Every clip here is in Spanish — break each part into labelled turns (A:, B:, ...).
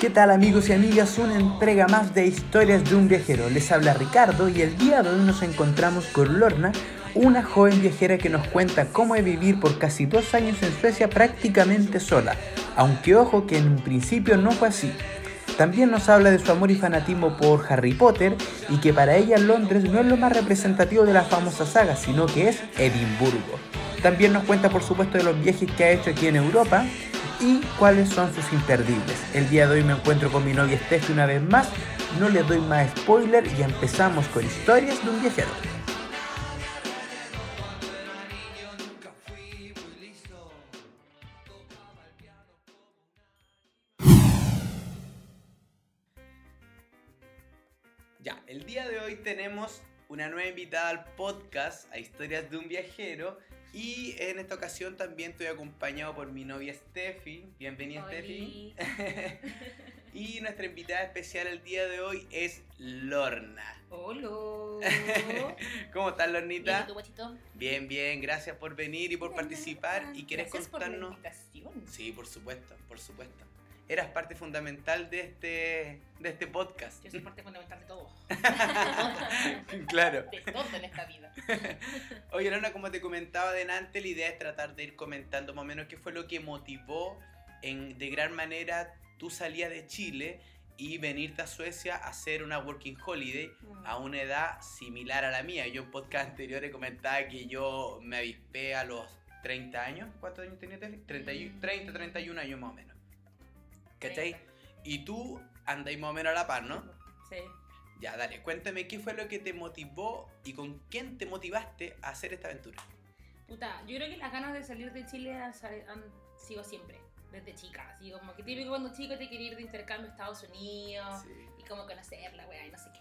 A: ¿Qué tal amigos y amigas? Una entrega más de Historias de un viajero. Les habla Ricardo y el día de hoy nos encontramos con Lorna, una joven viajera que nos cuenta cómo es vivir por casi dos años en Suecia prácticamente sola, aunque ojo que en un principio no fue así. También nos habla de su amor y fanatismo por Harry Potter y que para ella Londres no es lo más representativo de la famosa saga, sino que es Edimburgo. También nos cuenta por supuesto de los viajes que ha hecho aquí en Europa y cuáles son sus imperdibles. El día de hoy me encuentro con mi novia Steffi una vez más, no les doy más spoiler y empezamos con historias de un viajero. Hoy tenemos una nueva invitada al podcast, a Historias de un Viajero, y en esta ocasión también estoy acompañado por mi novia Steffi. Bienvenida Steffi. y nuestra invitada especial el día de hoy es Lorna.
B: Hola.
A: ¿Cómo estás, Lornita?
B: Bien,
A: bien, bien, gracias por venir y por participar. ¿Y quieres
B: Gracias
A: contarnos?
B: Por la invitación.
A: Sí, por supuesto, por supuesto. Eras parte fundamental de este, de este podcast.
B: Yo soy parte fundamental de todo.
A: claro.
B: De todo en esta vida.
A: Oye, Lorna, como te comentaba delante, la idea es tratar de ir comentando más o menos qué fue lo que motivó en, de gran manera tu salida de Chile y venirte a Suecia a hacer una working holiday a una edad similar a la mía. Yo en podcast anteriores comentaba que yo me avispé a los 30 años. ¿Cuántos años tenías? 30, y- 30, 31 años más o menos. ¿Cachai?
B: 30.
A: Y tú andáis más o menos a la par, ¿no?
B: Sí.
A: Ya, dale, cuéntame qué fue lo que te motivó y con quién te motivaste a hacer esta aventura.
B: Puta, yo creo que las ganas de salir de Chile han, sido siempre, desde chica. Así como que típico cuando chico te quiere ir de intercambio a Estados Unidos y como conocerla, weá, y no sé qué.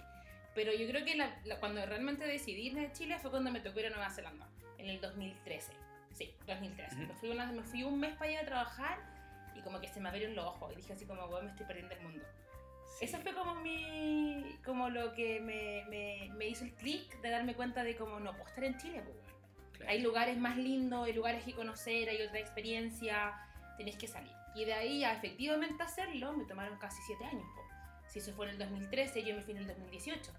B: Pero yo creo que la- la- cuando realmente decidí irme de Chile fue cuando me tocó ir a Nueva Zelanda, en el 2013. Sí, 2013.
A: Ujú.
B: me, fui una- me fui un mes para allá a trabajar y como que se me abrieron los ojos y dije así como, weón, me estoy perdiendo el mundo.
A: Sí.
B: Eso fue como mi. como lo que me, me, me hizo el clic de darme cuenta de cómo no puedo estar en Chile, pues.
A: Claro.
B: Hay lugares más lindos, hay lugares que conocer, hay otra experiencia, tenés que salir. Y de ahí a efectivamente hacerlo me tomaron casi 7 años. Si eso fue en el 2013, yo me fui en el 2018.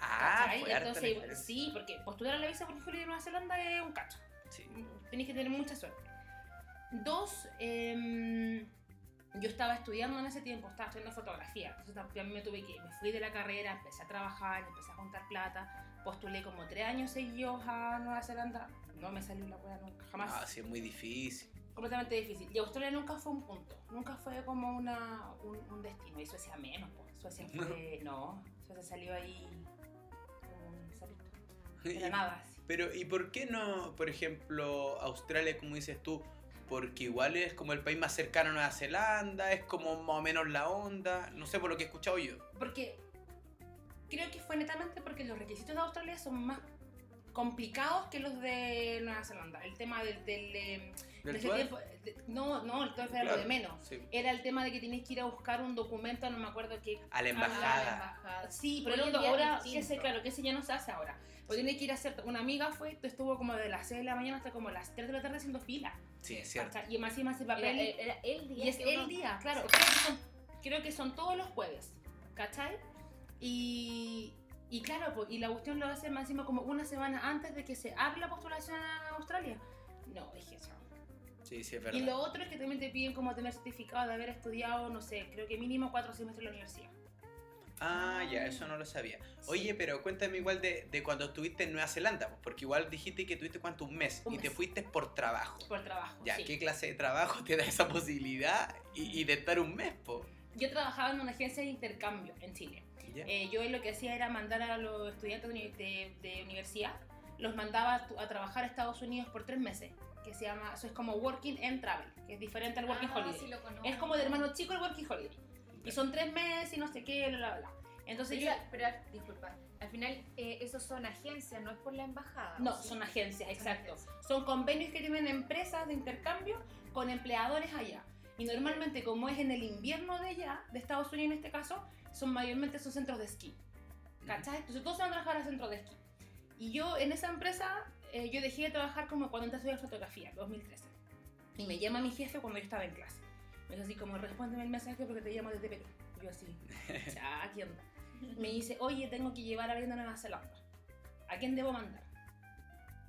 A: Ah, fue
B: Entonces, sí, porque postular a la visa por holiday de Nueva Zelanda es un cacho.
A: Sí.
B: Tenés que tener mucha suerte. Dos, em, yo estaba estudiando en ese tiempo, estaba estudiando fotografía. Entonces también me tuve que, me fui de la carrera, empecé a trabajar, empecé a juntar plata. Postulé como tres años seguidos a Nueva Zelanda. No me salió la hueá nunca, jamás.
A: Ah, sí, es muy difícil.
B: Completamente difícil. Y Australia nunca fue un punto. Nunca fue como una, un, un destino. Y Suecia menos, po. Suecia fue. No, Suecia salió ahí. un salito. De la
A: Y-
B: nada, así.
A: Pero, ¿y por qué no, por ejemplo, Australia, como dices tú? Porque igual es como el país más cercano a Nueva Zelanda, es como más o menos la onda, no sé por lo que he escuchado yo.
B: Porque creo que fue netamente porque los requisitos de Australia son más complicados que los de Nueva Zelanda. El tema del... del, eh, tiempo- de- no, no, el TUEF era lo de menos.
A: sí.
B: Era el tema de que tenías que ir a buscar un documento, no me acuerdo qué.
A: A la embajada.
B: Sí, pero ahora, que
C: distinto.
B: ese, claro, que ese ya no se hace ahora. Porque tienes que ir a hacer, una amiga fue, estuvo como de las 6 de la mañana hasta como las 3 de la tarde haciendo fila.
A: Sí, es cierto.
B: Y más y más
C: Era,
B: papel.
C: era el día.
B: y es el
C: uno-
B: día, claro.
C: Sí.
B: Creo que, son, creo que son todos los jueves, ¿cachai? Y, y claro, pues, y la cuestión lo hace más encima como una semana antes de que se abra la postulación a Australia. No, dije chao.
A: Sí, sí, es
B: Y
A: verdad.
B: lo otro es que también te piden como tener certificado de haber estudiado, no sé, creo que mínimo cuatro semestres en la universidad.
A: Ah, ya, eso no lo sabía. Oye, pero cuéntame igual de, de cuando estuviste en Nueva Zelanda, pues, porque igual dijiste que tuviste cuánto, un mes,
B: Un
A: y te fuiste por trabajo.
B: Por trabajo.
A: Ya,
B: sí.
A: ¿qué clase de trabajo te da esa posibilidad y, y de estar un mes, po?
B: Yo trabajaba en una agencia de intercambio en Chile.
A: ¿Ya?
B: Eh, yo lo que hacía era mandar a los estudiantes de, uni- de- de universidad, los mandaba a, trabajar a Estados Unidos por tres meses, que se llama, eso es como Working and Travel, que es diferente al Working
C: Ah,
B: Holiday.
C: sí lo.
B: Es como de hermano chico el Working Holiday. Y son tres meses y no sé qué, bla, bla, bla. Entonces yo...
C: Pero, pero, disculpa, al final eh, esos son agencias, no es por la embajada.
B: No,
C: ¿o sí?
B: son agencias,
C: Son
B: exacto.
C: agencias.
B: Son convenios que tienen empresas de intercambio con empleadores allá. Y normalmente, como es en el invierno de allá, de Estados Unidos en este caso, son mayormente son centros de esquí. ¿Cachai? Entonces todos se van a trabajar a centros de esquí. Y yo en esa empresa, eh, yo dejé de trabajar como cuando entré a estudiar fotografía, 2013. Y me llama mi jefe cuando yo estaba en clase. Me dijo así como, respóndeme el mensaje porque te llamo desde Perú. Yo así, ya, ¿qué onda? Me dice, oye, tengo que llevar a alguien a Nueva Zelanda. ¿A quién debo mandar?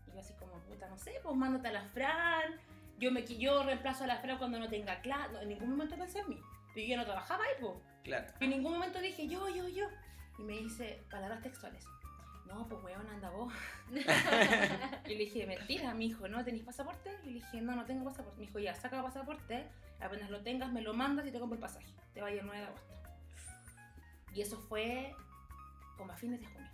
B: Y yo así como, puta, no sé, pues mándate a la Fran. Yo, me, yo reemplazo a la Fran cuando no tenga clase. No, en ningún momento pensé en mí. Pero yo no trabajaba ahí, pues.
A: Claro.
B: Y en ningún momento dije, yo, yo, yo. Y me dice, palabras textuales. No, pues weón, anda vos. y le dije, mentira, mi hijo, ¿no tenéis pasaporte? Y le dije, no, no tengo pasaporte. Me dijo, ya, saca el pasaporte, apenas lo tengas, me lo mandas y te compro el pasaje. Te va a ir el 9 de agosto. Y eso fue como a fines de junio.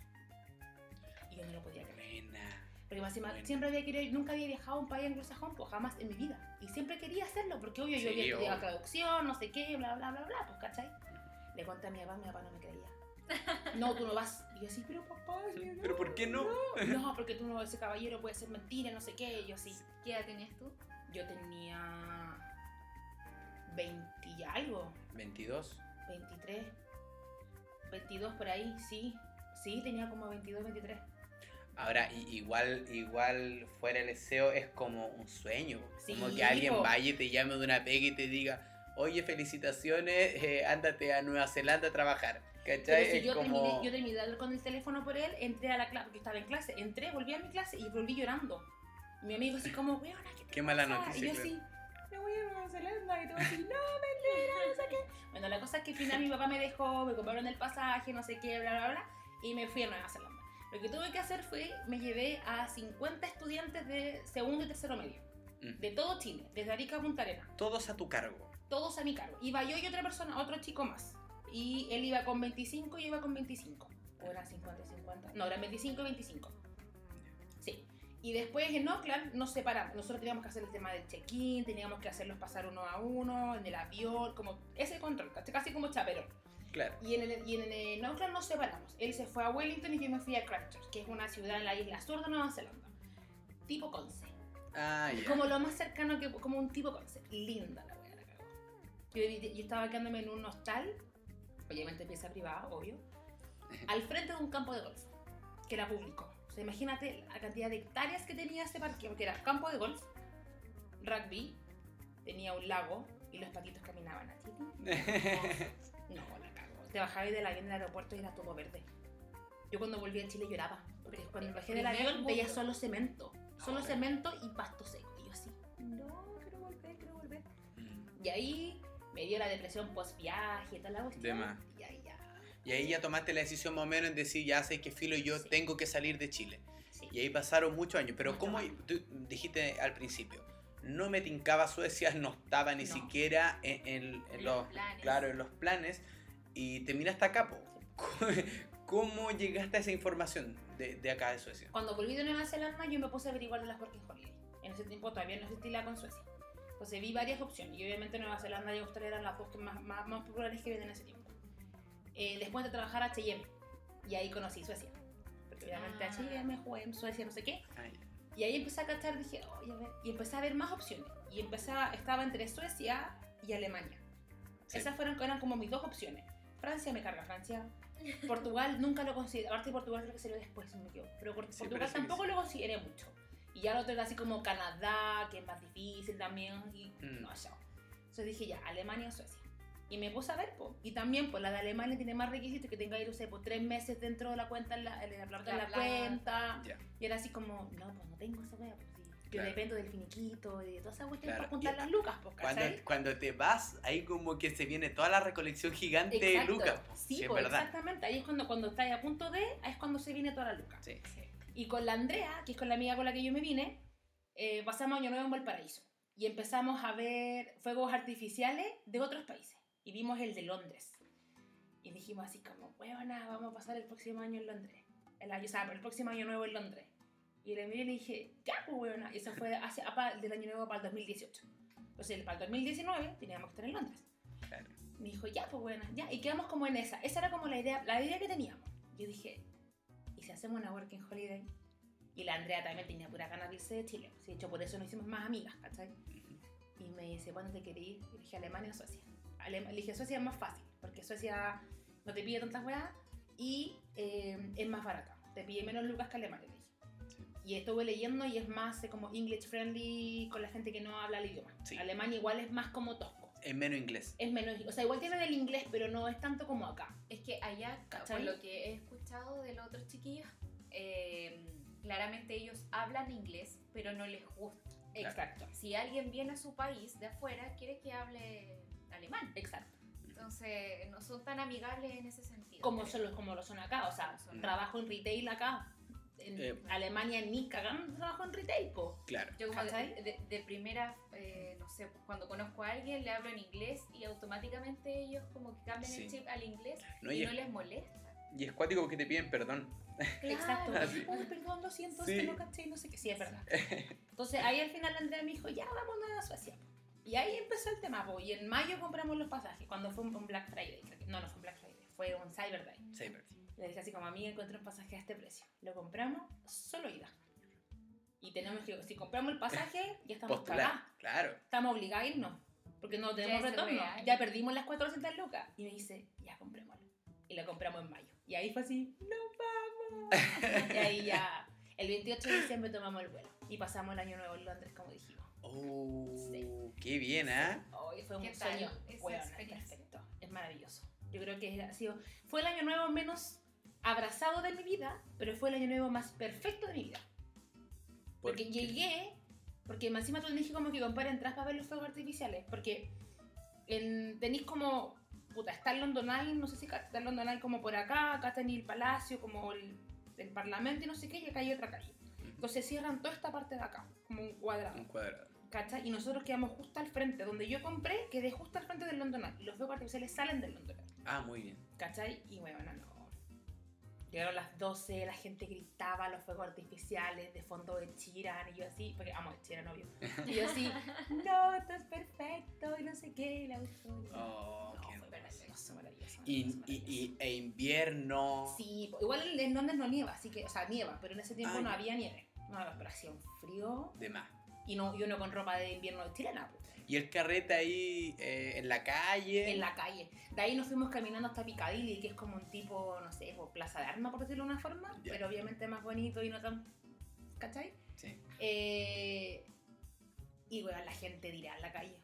B: Y yo no lo podía creer.
A: Buena.
B: Porque más encima,
A: Bueno.
B: siempre había querido, nunca había viajado a un país anglosajón, pues jamás en mi vida. Y siempre quería hacerlo, porque obvio
A: Sí,
B: yo había estudiado traducción, no sé qué, bla, bla, bla, bla, pues, ¿cachai? Le conté a mi papá, mi papá no me creía. No, tú no vas. Y yo así, pero papá, yo
A: ¿Pero por qué no?
B: No, porque tú no, ese caballero puede ser mentira, no sé qué. Y yo así,
C: ¿Qué edad tenías tú?
B: yo tenía 20 y algo,
A: 22.
B: 23, 22 por ahí, sí. Sí, tenía como 22, 23.
A: Ahora, igual, igual fuera el deseo es como un sueño.
B: Sí,
A: como que alguien
B: po.
A: vaya y te llame de una pega y te diga, oye, felicitaciones, eh, ándate a Nueva Zelanda a trabajar.
B: Pero
A: ¿Cachai?
B: si
A: Es
B: yo,
A: como...
B: terminé, yo terminé de hablar con el teléfono por él, entré a la clase, porque estaba en clase, entré, volví a mi clase y volví llorando. Mi amigo así como, weona, ¿qué te
A: Qué mala
B: pasa?"
A: noticia,
B: Y yo así, me voy a Nueva Zelanda y todo así, no, mentira, no sé qué. Bueno, la cosa es que al final mi papá me dejó, me compraron el pasaje, no sé qué, bla, bla, bla, y me fui a Nueva Zelanda. Lo que tuve que hacer fue, me llevé a 50 estudiantes de segundo y tercero medio,
A: Mm.
B: de todo Chile, desde Arica a Punta Arenas
A: Todos a tu cargo.
B: todos a mi cargo. Iba yo y otra persona, otro chico más. Y él iba con 25 y yo iba con 25. O eran 50 y 50. No, eran 25 y 25. Sí. Y después en Oakland nos separamos. Nosotros teníamos que hacer el tema del check-in, teníamos que hacerlos pasar uno a uno, en el avión, como ese control, casi como chaperón.
A: Claro.
B: Y en, el, y en, en Auckland nos separamos. Él se fue a Wellington y yo me fui a Christchurch, que es una ciudad en la isla sur de Nueva Zelanda. Tipo Conce.
A: Ah, ya.
B: Como lo más cercano que como un tipo Conce. Linda la wea, la cagó. Yo, yo estaba quedándome en un hostal, obviamente pieza privada, obvio, al frente de un campo de golf, que era público. O sea, imagínate la cantidad de hectáreas que tenía ese parque, porque era campo de golf, rugby, tenía un lago y los patitos caminaban así. No, la cago. Te bajabas del avión del aeropuerto y era todo verde. Yo cuando volví a Chile lloraba, porque cuando bajé del avión veía solo cemento. Solo cemento y pasto seco. Y yo así, no, quiero volver, quiero volver. Y ahí me dio la depresión post viaje y tal la cuestión. Y ahí ya.
A: Y ahí ya tomaste la decisión más o menos en decir, ya sé que filo yo
B: Sí.
A: tengo que salir de Chile.
B: Sí.
A: Y ahí pasaron muchos años. Pero como dijiste al principio, no me tincaba Suecia, no estaba ni
B: No.
A: siquiera en, en- en los,
C: los planes.
A: claro, en los planes. Y te miraste acá, po. ¿Cómo llegaste a esa información de, de acá de Suecia?
B: Cuando volví de Nueva Zelanda, yo me puse a averiguar de las Working Holiday. En ese tiempo todavía no existía con Suecia. Entonces vi varias opciones. Y obviamente Nueva Zelanda y Australia eran las dos que más, más, más populares que había en ese tiempo. Eh, después de trabajar H&M. Y ahí conocí Suecia. Porque obviamente
C: Ah.
B: H&M, en Suecia, no sé qué.
A: Ay,
B: Y ahí empecé a cachar, dije, oye, a ver. Y empecé a ver más opciones. Y empecé a- estaba entre Suecia y Alemania.
A: Sí.
B: Esas fueron, eran como mis dos opciones. Francia me carga Francia. Portugal nunca lo consideré. Aparte Portugal creo que salió después, si no me equivoco. Pero por-
A: Sí,
B: Portugal
A: parece que
B: tampoco
A: sí.
B: lo consideré mucho. Y ya lo otro era así como Canadá, que es más difícil también. Y
A: Mm.
B: no, ya. Entonces dije ya, Alemania o Suecia. Y me puse a ver, po. Y también, pues la de Alemania tiene más requisitos que tenga que ir, no sé, por tres meses dentro de la cuenta, en la, en la plata de
C: La
B: cuenta.
A: Ya.
B: Y era así como, no, pues no tengo esa wea, pues sí. Yo
A: Claro.
B: dependo del finiquito y de toda esa cuestión
A: Claro.
B: para juntar
A: Y-
B: las lucas, pues,
A: Cuando, cuando te vas, ahí como que se viene toda la recolección gigante de
B: Exacto.
A: Lucas. po.
B: Sí,
A: Sí, es verdad.
B: exactamente. Ahí es cuando, cuando estás a punto de, ahí es cuando se viene toda la luca.
A: Sí.
B: Y con la Andrea, que es con la amiga con la que yo me vine, eh, pasamos Año Nuevo en Valparaíso. Y empezamos a ver fuegos artificiales de otros países. Y vimos el de Londres. Y dijimos así como, huevona, vamos a pasar el próximo año en Londres. El año, o sea, el próximo año nuevo en Londres. Y le miré y le dije, ya, pues, huevona. Y eso fue hace, apa- del año nuevo para el 2018. Entonces, para el 2019 teníamos que estar en Londres.
A: Claro.
B: Me dijo, ya, pues bueno, ya. Y quedamos como en esa. Esa era como la idea, la idea que teníamos. Yo dije, ¿y si hacemos una working holiday? Y la Andrea también tenía pura ganas de irse de Chile. De hecho, por eso nos hicimos más amigas, ¿cachai? Y me dice, ¿cuándo te querés ir? Y dije, Alemania o Suecia. Le dije, Suecia es más fácil, porque Suecia no te pide tantas weas y eh, es más barata. Te pide menos lucas que Alemania, le dije. Y estuve leyendo y es más eh, como English friendly con la gente que no habla el idioma.
A: Sí.
B: Alemania igual es más como tosco.
A: Es menos inglés.
B: Es menos, o sea, igual tienen el inglés, pero no es tanto como acá.
C: Es que allá,
B: ¿Cachai?
C: por lo que he escuchado de los otros chiquillos, eh, claramente ellos hablan inglés, pero no les gusta.
B: Exacto.
C: Si alguien viene a su país de afuera, quiere que hable alemán.
B: Exacto.
C: Entonces, no son tan amigables en ese sentido.
B: Como, son, los- como lo son acá, o sea,
C: Son-
B: trabajo en retail acá. En
A: Eh.
B: Alemania ni cagando trabajo en retail, po.
A: Claro.
C: Yo como de, de- de primera, eh, sé, pues, cuando conozco a alguien le hablo en inglés y automáticamente ellos como que cambian
A: Sí.
C: el chip al inglés
A: No,
C: y
A: y,
C: no
A: es,
C: les molesta.
A: y es cuático porque te piden perdón.
B: Exacto.
A: Ah.
B: Uy, perdón, lo siento,
A: Sí.
B: no caché, no sé qué. Sí, es verdad. Entonces ahí al final Andrea me dijo, ya vámonos a Suecia. Y ahí empezó el tema, po. y en mayo compramos los pasajes, cuando fue un Black Friday. No, no fue un Black Friday, fue un Cyber Day.
A: Saber.
B: Le dije así como, amiga, encontré un pasaje a este precio. Lo compramos, solo ida. Y tenemos que, si compramos el pasaje, ya estamos.
A: Postular. Claro.
B: Estamos obligados a irnos. Porque no tenemos
C: es
B: retorno.
C: real.
B: Ya perdimos las 400 lucas. Y me dice, ya comprémoslo. Y lo compramos en mayo. Y ahí fue así, ¡no vamos! y ahí ya, el 28 de diciembre tomamos el vuelo. Y pasamos el año nuevo en Londres, como dijimos.
A: Oh,
B: Sí.
A: qué bien, ¿ah?
B: Hoy fue un
C: ¿Qué tal
B: sueño. Bueno, perfecto. Es maravilloso. Yo creo que ha sido, fue el año nuevo menos abrazado de mi vida, pero fue el año nuevo más perfecto de mi vida. Porque
A: Porque-
B: llegué, porque más encima tú tenés que como que comprar entradas para ver los fuegos artificiales, porque en, tenéis como, puta, está el London Eye, no sé si está el London Eye como por acá, acá tenéis el palacio, como el, el parlamento y no sé qué, y acá hay otra calle. Entonces cierran toda esta parte de acá, como un cuadrado.
A: Un cuadrado.
B: ¿Cachai? Y nosotros quedamos justo al frente, donde yo compré, quedé justo al frente del London Eye. Y los fuegos artificiales salen del London Eye.
A: Ah, muy bien.
B: ¿Cachai? Y bueno, no. Llegaron las 12, la gente gritaba los fuegos artificiales de fondo de Chiran y yo así, porque amo de Chiran, obvio. Y yo así, no, esto es perfecto y no sé qué, y la euforia.
A: Oh,
B: no,
A: qué
B: fue maravilloso, maravilloso.
A: Y,
B: maravilloso,
A: y, e invierno.
B: Sí, igual en- Londres no nieva, así que, o sea, nieva, pero en ese tiempo no había nieve. No, pero hacía un frío
A: De más.
B: Y, no, y uno con ropa de invierno chilena, pues.
A: Y el carrete ahí eh, en la calle.
B: en la calle. De ahí nos fuimos caminando hasta Piccadilly, que es como un tipo, no sé, por Plaza de Armas, por decirlo de una forma, pero obviamente más bonito y no tan... ¿Cachai?
A: Sí.
B: Eh, y bueno, la gente tirada en la calle.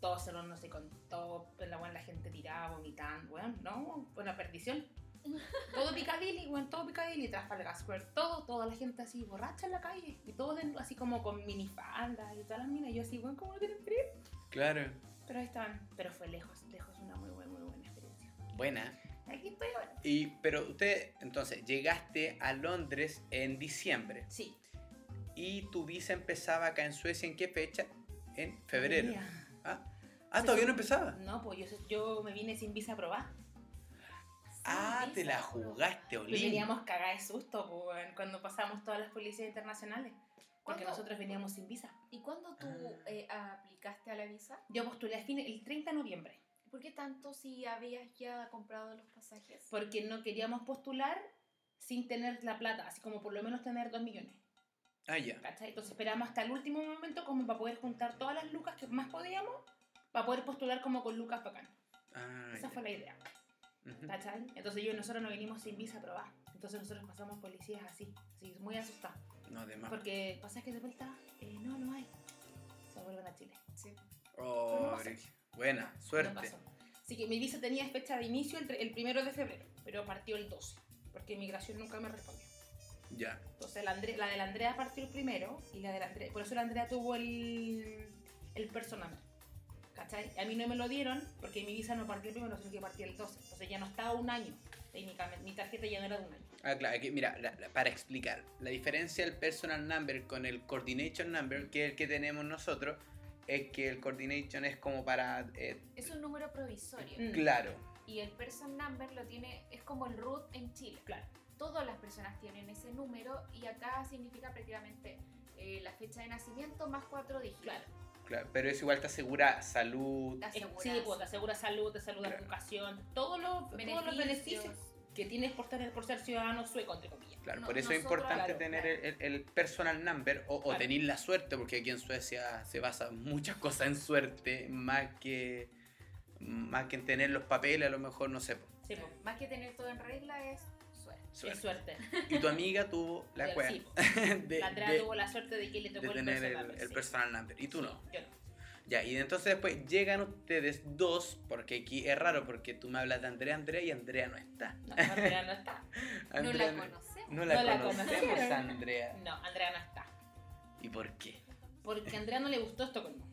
B: Todo cerró, no sé, con todo, la, bueno, la gente tirada, vomitando, bueno, no, buena perdición. Todo Piccadilly, bueno, todo Piccadilly, Trafalgar Square, todo, toda la gente así borracha en la calle, y todos así como con minifaldas y todas las minas, y yo así, bueno, ¿cómo no tienen frío?
A: Claro.
B: Pero ahí estaban, pero fue lejos, lejos, una muy buena, muy buena experiencia.
A: Buena.
B: Aquí estoy ahora.
A: Y, pero usted, entonces, llegaste a Londres en diciembre.
B: Sí.
A: Y tu visa empezaba acá en Suecia, ¿en qué fecha? En febrero.
B: Mira.
A: Ah, ah todavía no empezaba.
B: No, pues yo, yo me vine sin visa aprobada.
A: Ah, te la jugaste,
B: Y
A: Olin.
B: veníamos cagadas de susto pues, cuando pasamos todas las policías internacionales. Porque
C: ¿Cuándo?
B: nosotros veníamos sin visa.
C: ¿Y cuándo tú
A: Ah.
C: eh, aplicaste a la visa?
B: Yo postulé a fin el 30 de noviembre.
C: ¿Por qué tanto si habías ya comprado los pasajes?
B: Porque no queríamos postular sin tener la plata, así como por lo menos tener 2 millones.
A: Ah, ya.
B: ¿cachai? Entonces esperamos hasta el último momento como para poder juntar todas las lucas que más podíamos para poder postular como con lucas bacán.
A: Ah,
B: Esa
A: ya.
B: fue la idea. Entonces yo nosotros no venimos sin visa aprobada. Entonces nosotros pasamos policías así, así muy asustados.
A: No, de más.
B: Porque pasa que de vuelta, eh, no, no hay. Se vuelven a Chile.
C: Sí.
A: Oh,
B: no.
A: Buena,
B: No
A: suerte.
B: pasó. Así que mi visa tenía fecha de inicio el, primero de febrero, pero partió el 12, porque inmigración nunca me respondió.
A: Ya.
B: Entonces la, Andre- la de la Andrea partió el primero y la de la Andrea, por eso la Andrea tuvo el, el personal. ¿Cachai? A mí no me lo dieron porque mi visa no partió el primero, sino que partió el 12. Entonces ya no estaba un año, técnicamente. Mi tarjeta ya no era de un año.
A: Ah, claro, aquí, mira, la- la- para explicar, la diferencia del personal number con el coordination number, que es el que tenemos nosotros, es que el coordination es como para... eh,
C: Es un número provisorio.
B: Mm.
A: claro,
C: Y el person number lo tiene, es como el root en Chile.
B: Claro.
C: Todas las personas tienen ese número y acá significa prácticamente eh, la fecha de nacimiento más cuatro dígitos.
B: Claro.
A: Claro, pero eso igual te asegura salud.
C: Te aseguras
B: Sí, pues te asegura salud, te asegura
A: Claro.
B: educación, todos los todos los beneficios que tienes por, tener, por ser ciudadano sueco, entre comillas.
A: Claro,
C: No-
A: por eso es importante
B: claro,
A: tener
C: claro.
A: El, personal number o, tener la suerte, porque aquí en Suecia se basa muchas cosas en suerte, más que, más que en tener los papeles, a lo mejor, no sé.
B: Sí, pues,
C: Más que tener todo en regla es suerte.
B: es suerte.
A: Y tu amiga tuvo la cueva
B: sí,
A: de,
B: la Andrea
A: de-
B: tuvo la suerte de que le
A: de
B: tocó el
A: tener
B: personal
A: el, el
B: sí.
A: personal number. ¿Y tú no?
B: Yo no.
A: Ya, y entonces después llegan ustedes dos, porque aquí es raro, porque tú me hablas de Andrea, Andrea y Andrea no está.
B: No, Andrea no está.
C: No
A: Andrea
C: la conocemos.
A: no la
B: No la
A: conocemos. Andrea.
B: No, Andrea no está.
A: ¿Y por qué?
B: Porque a Andrea no le gustó Estocolmo.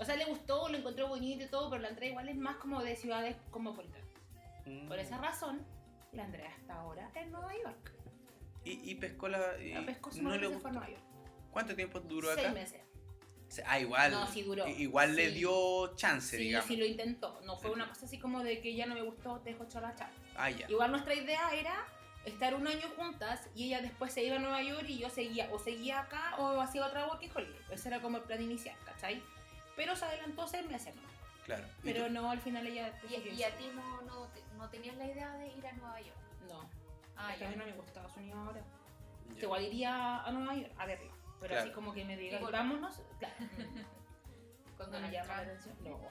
B: O sea, le gustó, lo encontró bonito y todo, pero la Andrea igual es más como de ciudades cosmopolitanas. Por
A: Mm.
B: esa razón, la Andrea está ahora en Nueva York.
A: ¿Y, y pescó la.? y
B: La pescó su
A: no le
B: se fue a
A: gustó?
B: Nueva York.
A: ¿Cuánto tiempo duró
B: Seis
A: acá?
B: meses.
A: Se- Ah, igual.
B: No, sí duró.
A: Igual le
B: Sí.
A: dio chance,
B: Sí,
A: digamos.
B: sí lo intentó. No fue una cosa así como de que ya no me gustó, te dejo chola, chao.
A: Ah, ya.
B: Igual nuestra idea era estar un año juntas y ella después se iba a Nueva York y yo seguía o seguía acá o hacía otra working holiday. Ese era como el plan inicial, ¿cachai? Pero se adelantó seis meses más.
A: Claro. ¿Y
B: Pero
A: tú?
B: no, al final ella...
C: Y, y a ti no, no, no tenías la idea de ir a Nueva York.
B: No,
C: Ah, ya.
B: mí no me gusta Estados Unidos ahora. Igual iría a Nueva York a verla. Pero
A: Claro.
B: así como que me diga,
C: Y vol-
B: vámonos, claro.
C: Con
B: No me llama la atención. No.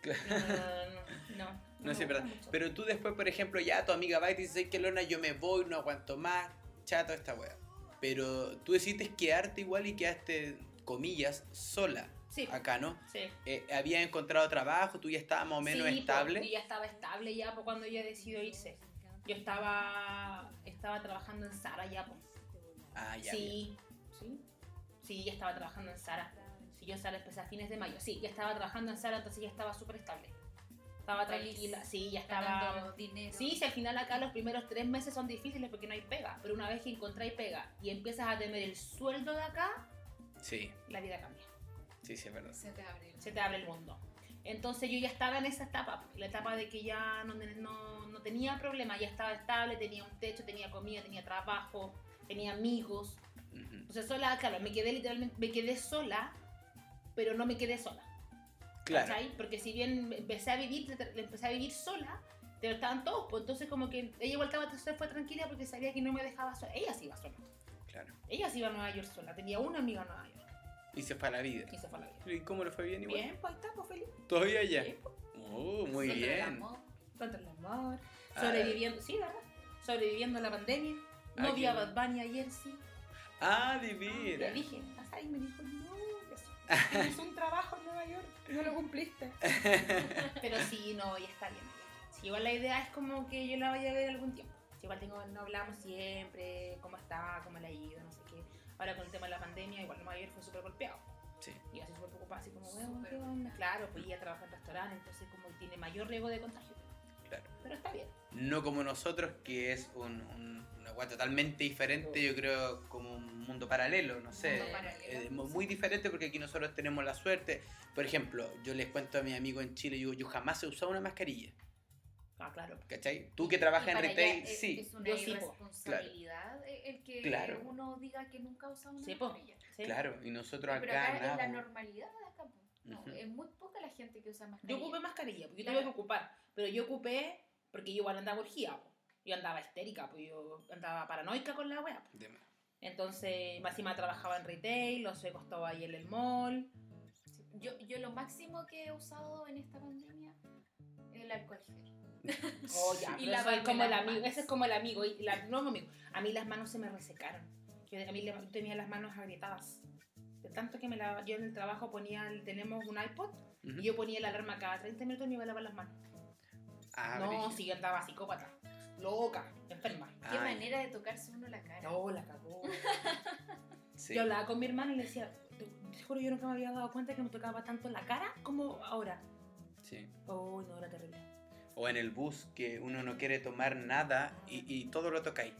A: Claro.
B: No, no, no, no.
A: No, sí, verdad.
B: mucho.
A: Pero tú después, por ejemplo, ya tu amiga va y te dice que Lorna, yo me voy, no aguanto más, chato esta wea. Pero tú decidiste quedarte igual y quedaste, comillas, sola
B: Sí,
A: acá, ¿no?
B: sí.
A: Eh, ¿Habías encontrado trabajo? ¿Tú ya estabas más o menos
B: Sí, po,
A: estable?
B: y ya estaba estable ya po, cuando ella decidió irse. Yo estaba estaba trabajando en Sara ya, po.
A: Ah, ya.
B: sí, sí. Sí, ya estaba trabajando en Sara. Sí, yo en Sara empecé a fines de mayo. Sí, ya estaba trabajando en Sara, entonces ya estaba súper estable. Estaba tranquila. Sí, ya estaba...
C: dinero.
B: Sí, si al final acá los primeros tres meses son difíciles porque no hay pega. Pero una vez que encontráis pega y empiezas a tener el sueldo de acá,
A: Sí,
B: la vida cambia.
A: Sí, sí, es verdad.
C: Se te abre.
B: se te abre el mundo. Entonces yo ya estaba en esa etapa, la etapa de que ya no, no, no tenía problema, ya estaba estable, tenía un techo, tenía comida, tenía trabajo, tenía amigos.
A: Ujú.
B: Entonces sola, claro, me quedé literalmente, me quedé sola, pero no me quedé sola.
A: Claro.
B: ¿cachai? Porque si bien empecé a vivir, empecé a vivir sola, pero estaban todos, pues entonces como que ella igual estaba, se fue tranquila porque sabía que no me dejaba sola. Ella sí iba sola.
A: Claro.
B: Ella sí iba a Nueva York sola, tenía una amiga en Nueva York
A: Y se fue a la vida.
B: y se fue a la vida.
A: ¿Y cómo le fue bien igual?
B: Bien, pues ahí está, pues feliz.
A: ¿Todavía?
B: Bien, pues.
A: Oh, muy
C: Contra el
A: bien.
C: amor.
B: contra el amor,
A: Ah.
B: sobreviviendo, sí, ¿verdad? Sobreviviendo a la pandemia.
A: Ah,
B: No vi a. Bad Bunny ayer, sí.
A: Ah, de veras.
B: Le dije, "Ajá", y me dijo, no, eso. Tienes un trabajo en Nueva York, no lo cumpliste. Pero sí, no, ya está bien. Sí, igual la idea es como que yo la vaya a ver algún tiempo. Sí, igual tengo, no hablamos siempre, cómo está, cómo le ha ido, no sé. Ahora con el tema de la pandemia, igual Nueva York fue súper golpeado.
A: Sí.
B: Y así súper preocupada, así como, bueno,
C: Súper.
B: ¿qué onda? Claro, pues ella trabaja en restaurantes, entonces como tiene mayor riesgo de contagio.
A: Claro.
B: Pero está bien.
A: No como nosotros, que es un, un- una weá totalmente diferente, yo creo, como un mundo paralelo, no sé.
C: Mundo paralelo.
A: Eh, mu- muy diferente porque aquí nosotros tenemos la suerte. Por ejemplo, yo les cuento a mi amigo en Chile, yo, yo jamás he usado una mascarilla,
B: Ah, claro.
A: ¿cachai? Tú que trabajas en retail,
C: es-
A: sí.
C: Es una
B: Yo
C: irresponsabilidad eh, el que
A: Claro.
C: uno diga que nunca ha usado una
B: Sí,
C: mascarilla.
B: Sí.
A: Claro, y nosotros
C: Pero
A: acá,
C: acá es
A: nada.
C: la
A: po.
C: normalidad de acá. No,
A: Ujú.
C: Es muy poca la gente que usa
B: Yo
C: mascarilla.
B: ocupé mascarilla, porque yo
C: Claro.
B: tuve que ocupar. Pero yo ocupé porque yo igual andaba po. Yo andaba histérica, pues yo andaba paranoica con la
A: más.
B: Entonces, más encima trabajaba en retail, los suecos estaba ahí en el mall.
C: Yo, yo lo máximo que he usado en esta pandemia es el alcohol gel.
B: Oh, ya,
C: Y
B: como el amigo,
C: manos.
B: ese es como el amigo. Y la, no, amigo. A mí las manos se me resecaron. Yo, a mí le- tenía las manos agrietadas. De tanto que me la, yo en el trabajo ponía, el- tenemos un iPod,
A: Ujú.
B: y yo ponía la alarma cada 30 minutos y me iba a lavar las manos.
A: Ah,
B: no,
A: brígido.
B: sí, yo andaba psicópata. Loca, enferma.
C: Qué manera de tocarse uno la cara.
B: No, la cagó.
A: sí.
B: Yo hablaba con mi hermana y le decía, te, te juro, yo nunca me había dado cuenta que me tocaba tanto la cara como ahora.
A: Sí.
B: Oh, no, era terrible.
A: O en el bus, que uno no quiere tomar nada y, y todo lo tocáis.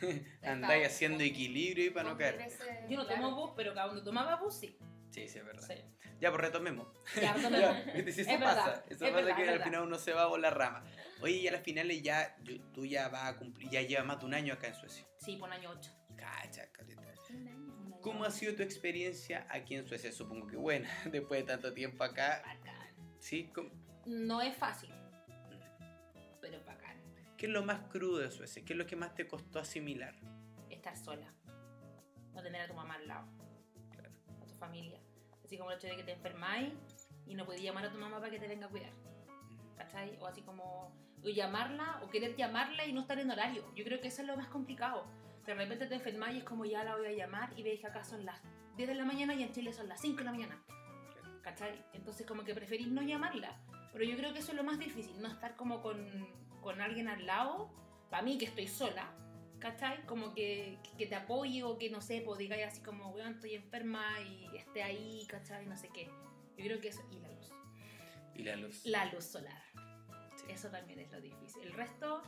A: Andáis haciendo equilibrio y para no caer.
B: Yo no tomo bus, pero cuando tomaba bus, sí.
A: Sí, sí, es verdad.
B: sí.
A: Ya, pues retomemos.
B: Ya, retomemos.
A: Eso
B: Es
A: pasa.
B: verdad,
A: Eso
B: es
A: pasa
B: verdad,
A: que
B: es
A: al final uno se va por la rama. Oye, y a las finales ya, tú ya vas a cumplir, ya llevas más de un año acá en Suecia.
B: Sí, por año 8.
A: Cacha, caleta. ¿Cómo ha sido tu experiencia aquí en Suecia? Supongo que buena, después de tanto tiempo acá. ¿Sí? ¿Cómo-
B: No es fácil, bacán.
A: ¿Qué es lo más crudo de Suecia? ¿Qué es lo que más te costó asimilar?
B: Estar sola. No tener a tu mamá al lado. A tu familia. Así como el hecho de que te enfermáis y no podías llamar a tu mamá para que te venga a cuidar. ¿Cachai? O así como o llamarla o querer llamarla y no estar en horario. Yo creo que eso es lo más complicado. De repente te enfermáis y es como ya la voy a llamar y veis que acá son las 10 de la mañana y en Chile son las 5 de la mañana. ¿Cachai? Entonces como que preferís no llamarla. Pero yo creo que eso es lo más difícil, no estar como con, con alguien al lado, para mí que estoy sola, ¿cachai? Como que, que te apoye o que no sé, pues digáis así como, weón, estoy enferma y esté ahí, ¿cachai? No sé qué. Yo creo que eso, y la luz.
A: Y la luz.
B: La luz solar.
A: Sí.
B: Eso también es lo difícil. El resto,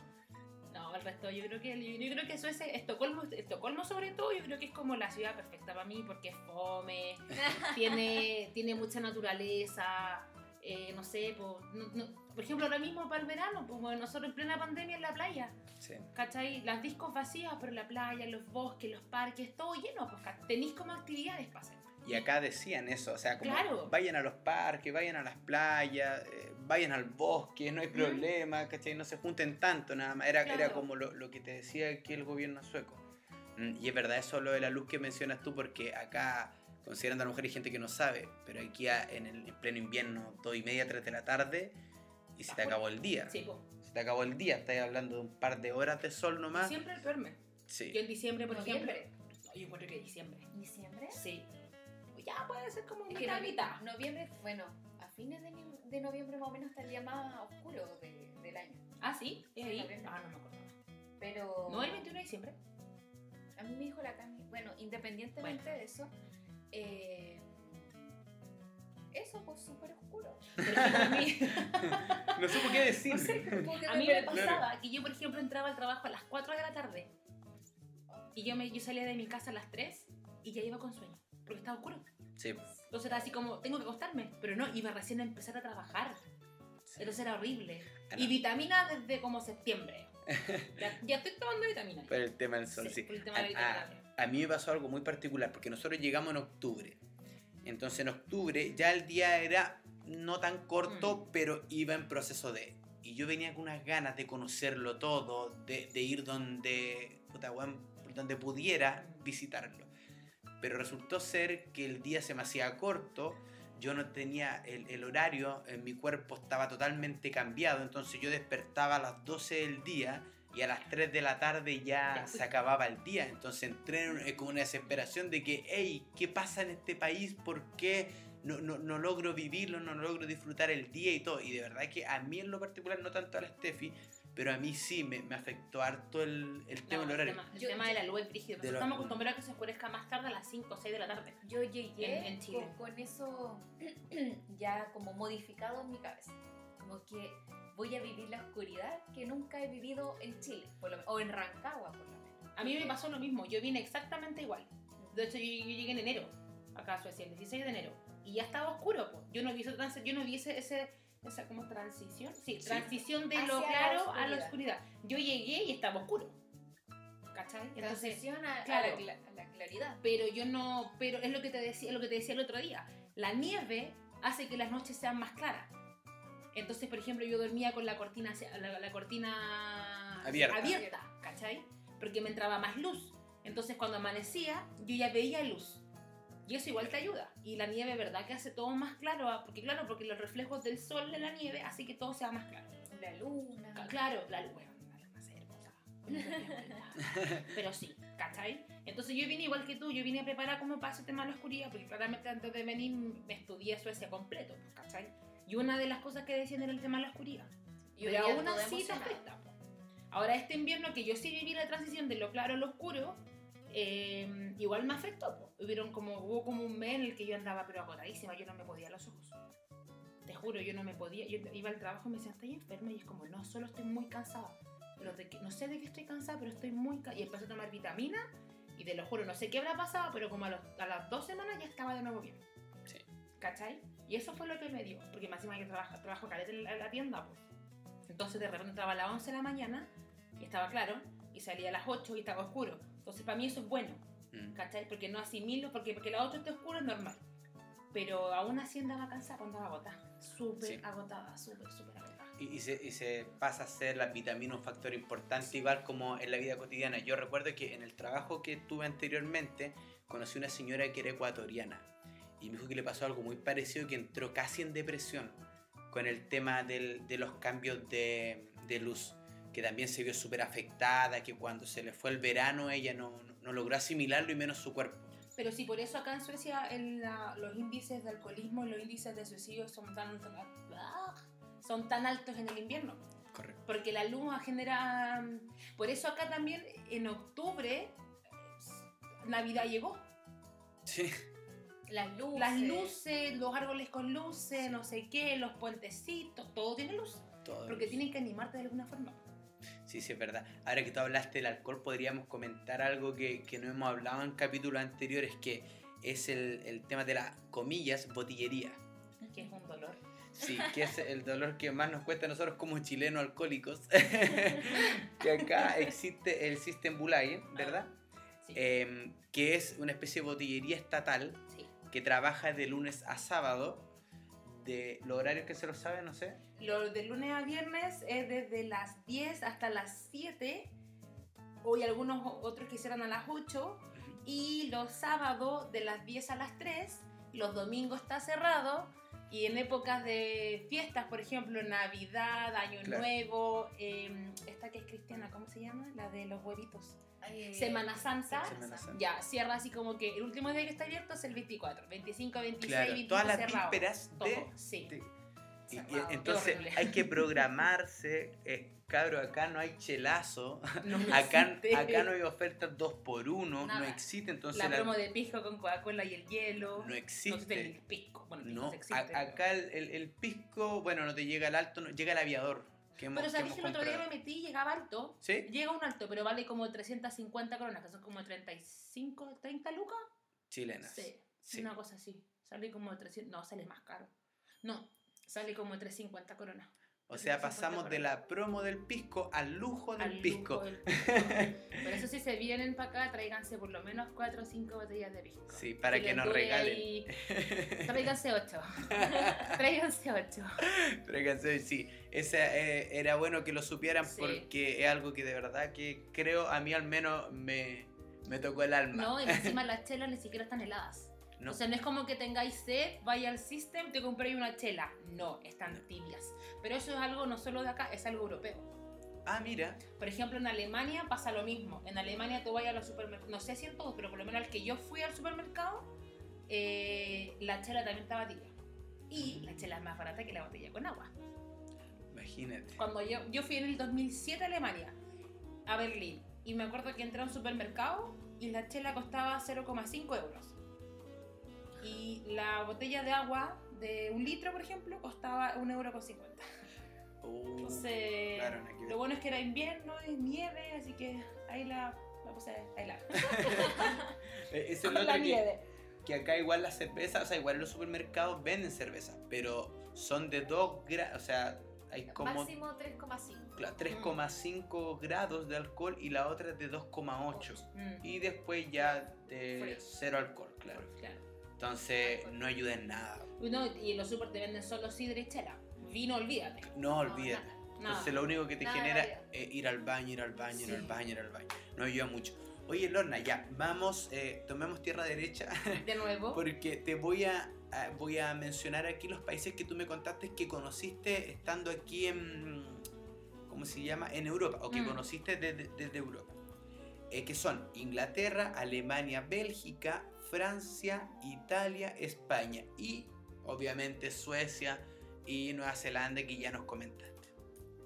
B: no, el resto yo creo que yo, yo creo que eso es Estocolmo, Estocolmo sobre todo, yo creo que es como la ciudad perfecta para mí porque es fome, tiene, tiene mucha naturaleza, eh, no sé, po- no- no- por ejemplo ahora mismo para el verano, pues bueno, nosotros en plena pandemia en la playa,
A: Sí.
B: ¿cachai? Las discos vacías, pero la playa, los bosques, los parques, todo lleno, pues tenéis como actividades para hacer.
A: Y acá decían eso, o sea, como
B: Claro.
A: vayan a los parques, vayan a las playas, eh, vayan al bosque, no hay problema, ¿cachai? No se junten tanto nada más. Era, era
B: Claro.
A: como lo, lo que te decía aquí el gobierno sueco. Mm, Y es verdad, eso lo de la luz que mencionas tú, porque acá, considerando a la mujer, hay gente que no sabe, pero aquí a- en el en pleno invierno, dos y media, tres de la tarde, y se te acabó el día.
B: Sí, pues.
A: Se te acabó el día, estás hablando de un par de horas de sol nomás.
B: Siempre el peor mes.
A: Sí.
B: Yo en diciembre, por ejemplo. No, yo encuentro que diciembre.
C: ¿Diciembre?
B: Sí. Ya puede ser como
C: Es que
B: mitad,
C: novi-
B: mitad.
C: noviembre, bueno, a fines de, de noviembre más o menos está el día más oscuro de- del año.
B: Ah, sí. ¿Es
C: Sí,
B: ahí?
C: noviembre.
B: Ah, no me acuerdo.
C: Pero
B: No, el 21 de diciembre.
C: a mí me dijo la Cami, bueno, independientemente de eso, eh, eso pues súper oscuro.
B: Mí,
A: No supo qué decir.
B: No sé,
C: que
B: a mí me pasaba que yo, por ejemplo, entraba al trabajo a las 4 de la tarde y yo, me, yo salía de mi casa a las 3 y ya iba con sueño, porque estaba oscuro.
A: Sí.
B: Entonces era así como, tengo que acostarme, pero no, iba recién a empezar a trabajar.
A: sí.
B: Entonces era horrible. Y vitamina desde como septiembre. Ya, ya estoy tomando vitamina.
A: Por el tema del sol, sí.
B: por el tema de la
A: Ah,
B: vitamina.
A: a mí me pasó algo muy particular porque nosotros llegamos en octubre. Entonces en octubre ya el día era no tan corto,
B: Mm.
A: pero iba en proceso de. Y yo venía con unas ganas de conocerlo todo, de, de ir donde, puta, donde pudiera visitarlo. Pero resultó ser que el día se me hacía corto, yo no tenía el, el horario, en mi cuerpo estaba totalmente cambiado, entonces yo despertaba a las 12 del día y a las 3 de la tarde ya se acababa el día. Entonces entré en, en como una desesperación de que, hey, ¿qué pasa en este país? ¿Por qué no, no, no logro vivirlo? No logro disfrutar el día y todo. Y de verdad que a mí en lo particular, no tanto a la Steffi, pero a mí sí me, me afectó harto el, el tema
B: No,
A: del
B: el
A: horario.
B: tema, el
C: Yo-
B: tema de la luz es brígido. Nosotros estamos acostumbrados a que se oscurezca más tarde a las 5 o 6 de la tarde.
C: Yo llegué
B: En- en Chile.
C: Con, con eso ya como modificado en mi cabeza. Como que voy a vivir la oscuridad que nunca he vivido en Chile, por lo- o en Rancagua por lo menos.
B: A mí me pasó lo mismo, yo vine exactamente igual. De hecho, yo, yo llegué en enero, acá a Suecia, el 16 de enero, y ya estaba oscuro. po. Yo no vi, trans- yo no vi ese, ese- esa como transición, sí,
A: Sí.
B: transición de
C: Hacia
B: lo
C: la
B: claro a la
C: oscuridad.
B: Yo llegué y estaba oscuro. ¿Cachai? Entonces,
C: Transición a, a
B: claro.
C: la, cla- a la claridad.
B: pero yo no, pero es lo que te decía, lo que te decía el otro día. La nieve hace que las noches sean más claras. Entonces, por ejemplo, yo dormía con la cortina, la, la cortina
A: Abierta.
B: abierta, ¿cachai? Porque me entraba más luz. Entonces, cuando amanecía, yo ya veía luz. Y eso igual te ayuda. Y la nieve, ¿verdad? Que hace todo más claro. ah, Porque, claro, porque los reflejos del sol en la nieve hace que todo sea más claro.
C: La luna.
B: Claro, la hermosa. Pero sí, ¿cachai? Entonces yo vine igual que tú, yo vine preparada como para ese tema de la oscuridad, porque claramente antes de venir me estudié Suecia completo, ¿cachai? Y una de las cosas que decían era el tema de la oscuridad.
C: Y
B: aún así te afecta. Ahora este invierno que yo sí viví la transición de lo claro a lo oscuro, eh, igual me afectó. po. Hubieron como, hubo como un mes en el que yo andaba pero agotadísima, yo no me podía los ojos. Te juro, yo no me podía. Yo iba al trabajo y me decían, ¿estás enferma? Y es como, no, solo estoy muy cansada. Pero de que, no sé de qué estoy cansada, pero estoy muy cansada. Y empecé a tomar vitamina y te lo juro, no sé qué habrá pasado, pero como a, los- a las dos semanas ya estaba de nuevo bien.
A: Sí.
B: ¿Cachai? Y eso fue lo que me dio. Porque más encima yo trabajo, trabajo caleta en la, en la tienda, pues. Entonces de repente entraba a las 11 de la mañana y estaba claro, y salía a las 8 y estaba oscuro. Entonces para mí eso es bueno,
A: Mm.
B: ¿cachai? Porque no asimilo, porque, porque la 8 está oscuro es normal. Pero aún así andaba cansada cuando andaba agotada. Súper
A: Sí.
B: agotada, súper, súper agotada.
A: Y, y se, y se pasa a ser la vitamina un factor importante, igual como en la vida cotidiana. Yo recuerdo que en el trabajo que tuve anteriormente, conocí una señora que era ecuatoriana. Y me dijo que le pasó algo muy parecido, que entró casi en depresión con el tema del- de los cambios de, de luz. Que también se vio súper afectada, que cuando se le fue el verano ella no, no- no logró asimilarlo y menos su cuerpo.
B: Pero sí, por eso acá en Suecia el, la- los índices de alcoholismo y los índices de suicidio son tan, tan- ah, son tan altos en el invierno.
A: Correcto.
B: Porque la luz genera... Por eso acá también en octubre Navidad llegó.
A: Sí.
C: Las luces.
B: Las luces, los árboles con luces, no sé qué, los puentecitos, todo tiene luz.
A: Todo
B: Porque
A: eso.
B: tienen que animarte de alguna forma.
A: Sí, sí, es verdad. Ahora que tú hablaste del alcohol, podríamos comentar algo que, que no hemos hablado en capítulos anteriores, que es el, el tema de la, comillas, botillería.
B: Que es un dolor.
A: Sí, que es el dolor que más nos cuesta a nosotros como chilenos alcohólicos. que acá existe el System Bulaye, ¿verdad?
B: Sí.
A: Em, que es una especie de botillería estatal
B: sí.
A: que trabaja de lunes a sábado. De los horarios que se lo saben, no sé.
B: Lo de lunes a viernes es desde las 10 hasta las 7. Hoy algunos otros que hicieron a las 8. Y los sábados de las 10 a las 3. Los domingos está cerrado. Y en épocas de fiestas, por ejemplo, Navidad, Año
A: Claro.
B: Nuevo, em, esta que es cristiana, ¿cómo se llama? La de los huevitos.
C: Ay,
B: Semana Santa.
A: Semana Santa.
B: Ya, cierra así como que el último día que está abierto es el 24. 25, 26,
A: Claro,
B: 25
A: todas las
B: cerrado.
A: vísperas de
B: Todo, sí.
A: de- Y- y entonces hay que programarse. eh, cabro, acá no hay chelazo.
B: No
A: Acá, acá no hay ofertas 2 por 1 no existe. Entonces
B: La
A: la-
B: promo de pisco con Coca-Cola y el hielo.
A: no
B: No existe el
A: existe.
B: pisco. Bueno, el pisco
A: No, a- acá el, el- el pisco, bueno, no te llega al alto, no, llega al aviador. Que hemos,
B: Pero sabes que el otro día me metí y llegaba alto.
A: ¿Sí?
B: Llega un alto, pero vale como 350 coronas, que son como 35, 30 lucas.
A: Chilenas.
B: Sí,
A: Sí.
B: una cosa así. Sale como 300, no, sale más caro. No, sale como 350 coronas.
A: O sea,
B: 350
A: pasamos de la promo del pisco al lujo del
B: Al
A: pisco.
B: lujo del pisco. Por eso si se vienen para acá, tráiganse por lo menos 4 o 5 botellas de pisco.
A: Sí, para que
B: les
A: nos regalen.
B: ahí- Tráiganse 8. Tráiganse 8.
A: Tráiganse, sí, esa, eh, era bueno que lo supieran
B: Sí.
A: porque es algo que de verdad que creo, a mí al menos me, me tocó el alma.
B: No, y encima las chelas ni siquiera están heladas.
A: No.
B: O sea, no es como que tengáis sed, vaya al system, te compréis una chela. No, están
A: No.
B: tibias. Pero eso es algo no solo de acá, es algo europeo.
A: Ah, mira.
B: Por ejemplo, en Alemania pasa lo mismo. En Alemania tú vas a los supermercados, no sé si en todos, pero por lo menos al que yo fui al supermercado, eh, la chela también estaba tibia. Y la chela es más barata que la botella con agua.
A: Imagínate.
B: Cuando yo, yo fui en el 2007 a Alemania, a Berlín, y me acuerdo que entré a un supermercado y la chela costaba 0,5 euros. Y la botella de agua de un litro, por ejemplo, costaba 1,50 euro. con 50.
A: Uh,
B: Entonces,
A: claro, ver.
B: lo bueno es que era invierno y nieve, así que ahí la, la puse a
A: eh, ese es
B: Con
A: el
B: la
A: que,
B: nieve.
A: que acá igual las cervezas, o sea, igual en los supermercados venden cerveza, pero son de 2 grados, o sea, hay como
C: Máximo 3,5.
A: claro, 3,5 grados de alcohol y la otra es de 2,8.
B: Mm,
A: Y después ya de
C: Frío.
A: cero alcohol, claro.
B: claro.
A: Entonces no ayuda en nada.
B: No, y en los super te venden solo sidra y chela. Vino, olvídate.
A: No
B: nada, nada.
A: Entonces lo único que te genera es ir al baño, ir al baño, ir al baño, ir al baño. No ayuda mucho. Oye, Lorna, ya, vamos, eh, tomemos tierra derecha
B: De nuevo.
A: porque te voy a, a- voy a mencionar aquí los países que tú me contaste que conociste estando aquí en, ¿cómo se llama? En Europa, o que
B: Mm.
A: conociste desde, desde Europa. Eh, que son Inglaterra, Alemania, Bélgica, Francia, Italia, España y obviamente Suecia y Nueva Zelanda que ya nos comentaste.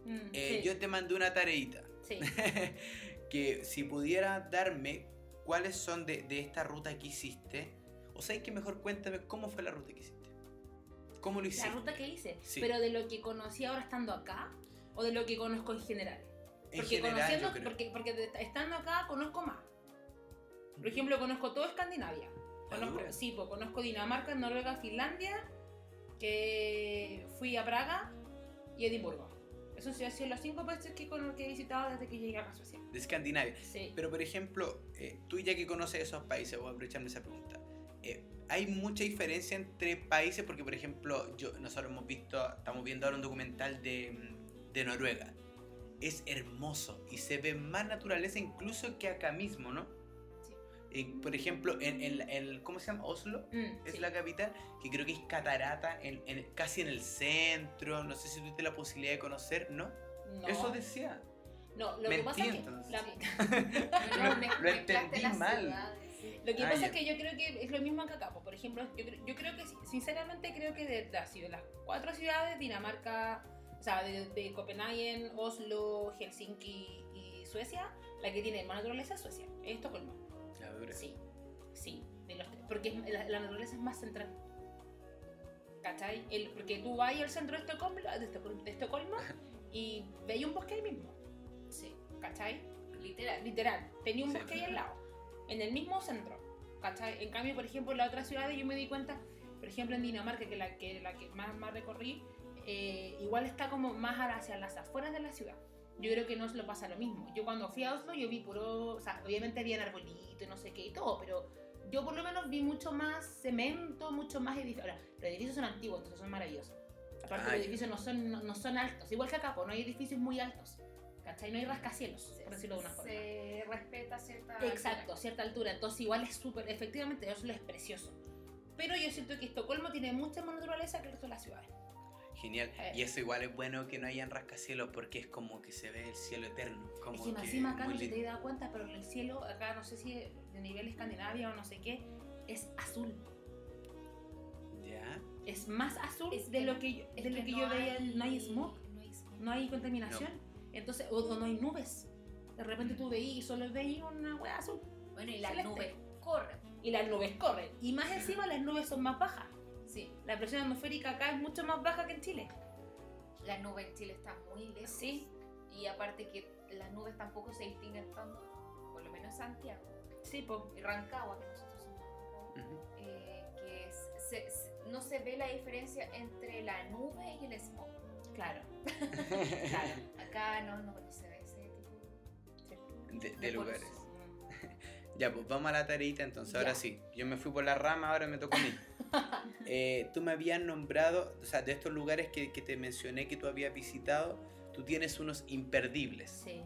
B: Mm,
A: Eh,
B: sí,
A: Yo te mandé una tareita
B: sí.
A: que si pudiera darme cuáles son de, de esta ruta que hiciste, o sea, que mejor cuéntame cómo fue la ruta que hiciste. ¿Cómo lo hiciste?
B: La ruta que hice.
A: Sí.
B: Pero de lo que conocí ahora estando acá o de lo que conozco en general.
A: en
B: Porque
A: general,
B: conociendo,
A: yo creo.
B: porque, porque de- estando acá conozco más. Por ejemplo, conozco todo Escandinavia.
A: ¿La
B: Conozco, sí, pues conozco Dinamarca, Noruega, Finlandia, que fui a Praga y Edimburgo. Esos han sido los cinco países que, he visitado desde que llegué a Suecia.
A: De Escandinavia.
B: Sí.
A: Pero por ejemplo, eh, tú ya que conoces esos países, voy a aprovecharme esa pregunta. eh, ¿Hay mucha diferencia entre países? Porque por ejemplo, yo, nosotros hemos visto, estamos viendo ahora un documental de, mm, de Noruega. Es hermoso y se ve más naturaleza incluso que acá mismo, ¿no? Eh, por ejemplo, en, en- en- ¿cómo se llama? Oslo.
B: Mm,
A: Es
B: sí.
A: la capital, que creo que es Catarata, en, en- casi en el centro. No sé si tuviste la posibilidad de conocer, ¿no?
B: No,
A: Eso decía.
B: no, lo
A: Mentí,
B: que pasa es que
A: entonces.
B: la-
C: No,
A: Lo-
C: me-
A: entendí mal.
C: ciudades.
B: Lo que
A: Ah,
B: pasa
A: ya.
B: es que yo creo que es lo mismo acá, Capo. Por ejemplo, yo, creo- yo creo que, sinceramente, creo que de, las ciudad- las cuatro ciudades, Dinamarca, o sea, de, de Copenhague, Oslo, Helsinki y Suecia, la que tiene más naturaleza es Suecia, es Estocolmo. Sí, sí, de los porque la, la naturaleza es más central. ¿Cachai? El, porque tú vas al centro de Estocolmo, de Estocolmo, de Estocolmo y veis un bosque ahí mismo.
C: Sí,
B: ¿Cachai?
C: literal.
B: Literal, tenía un
A: Sí.
B: bosque ahí al lado, en el mismo centro. ¿Cachai? En cambio, por ejemplo, en las otras ciudades yo me di cuenta, por ejemplo, en Dinamarca, que la que, la que más, más recorrí, eh, igual está como más hacia las afueras de la ciudad. Yo creo que no se lo pasa lo mismo. Yo cuando fui a Oslo, yo vi puro, o sea, obviamente había arbolito y no sé qué y todo, pero yo por lo menos vi mucho más cemento, mucho más edificios. Ahora, los edificios son antiguos, entonces son maravillosos. Aparte,
A: Ah,
B: los edificios no son, no, no son altos, igual que acá, pues, no hay edificios muy altos. ¿Cachai? No hay rascacielos, por decirlo de una forma.
C: Se respeta cierta.
B: Exacto, cierta altura. Entonces igual es súper, efectivamente, Oslo es precioso. Pero yo siento que Estocolmo tiene mucha más naturaleza que el resto de las ciudades.
A: Genial.
B: Eh.
A: Y eso igual es bueno que no hayan rascacielos porque es como que se ve el cielo eterno. Como
B: es que más
A: que
B: encima acá no te he dado cuenta, pero el cielo acá, no sé si de nivel Escandinavia o no sé qué, es azul.
A: ¿Ya?
B: Es más azul
C: Es
B: de
C: que-
B: lo que yo,
C: Es
B: de lo
C: que
B: que yo veía. el- No hay smog,
C: No hay smog.
B: no hay contaminación. Entonces, o, o no hay nubes. De repente tú veís y solo veís una hueá azul.
C: Bueno, y las
B: Celeste.
C: nubes corren.
B: Y las nubes corren. Y más encima las nubes son más bajas.
C: Sí,
B: La presión atmosférica acá es mucho más baja que en Chile.
C: las nubes en Chile están muy lejos.
B: Sí.
C: Y aparte que las nubes tampoco se distinguen tanto, por lo menos en Santiago
B: Sí, pues.
C: y Rancagua, que nosotros somos eh, que es- se- se- no se ve la diferencia entre la nube y el smog.
B: Claro. Claro.
C: Acá no, no, no se ve ese tipo
A: De, de
C: de
A: lugares. Ya, pues vamos a la tareita entonces. Ahora sí, yo me fui por la rama, ahora me toca a mí. Eh, tú me habías nombrado, o sea, de estos lugares que, que te mencioné que tú habías visitado, tú tienes unos imperdibles.
B: Sí.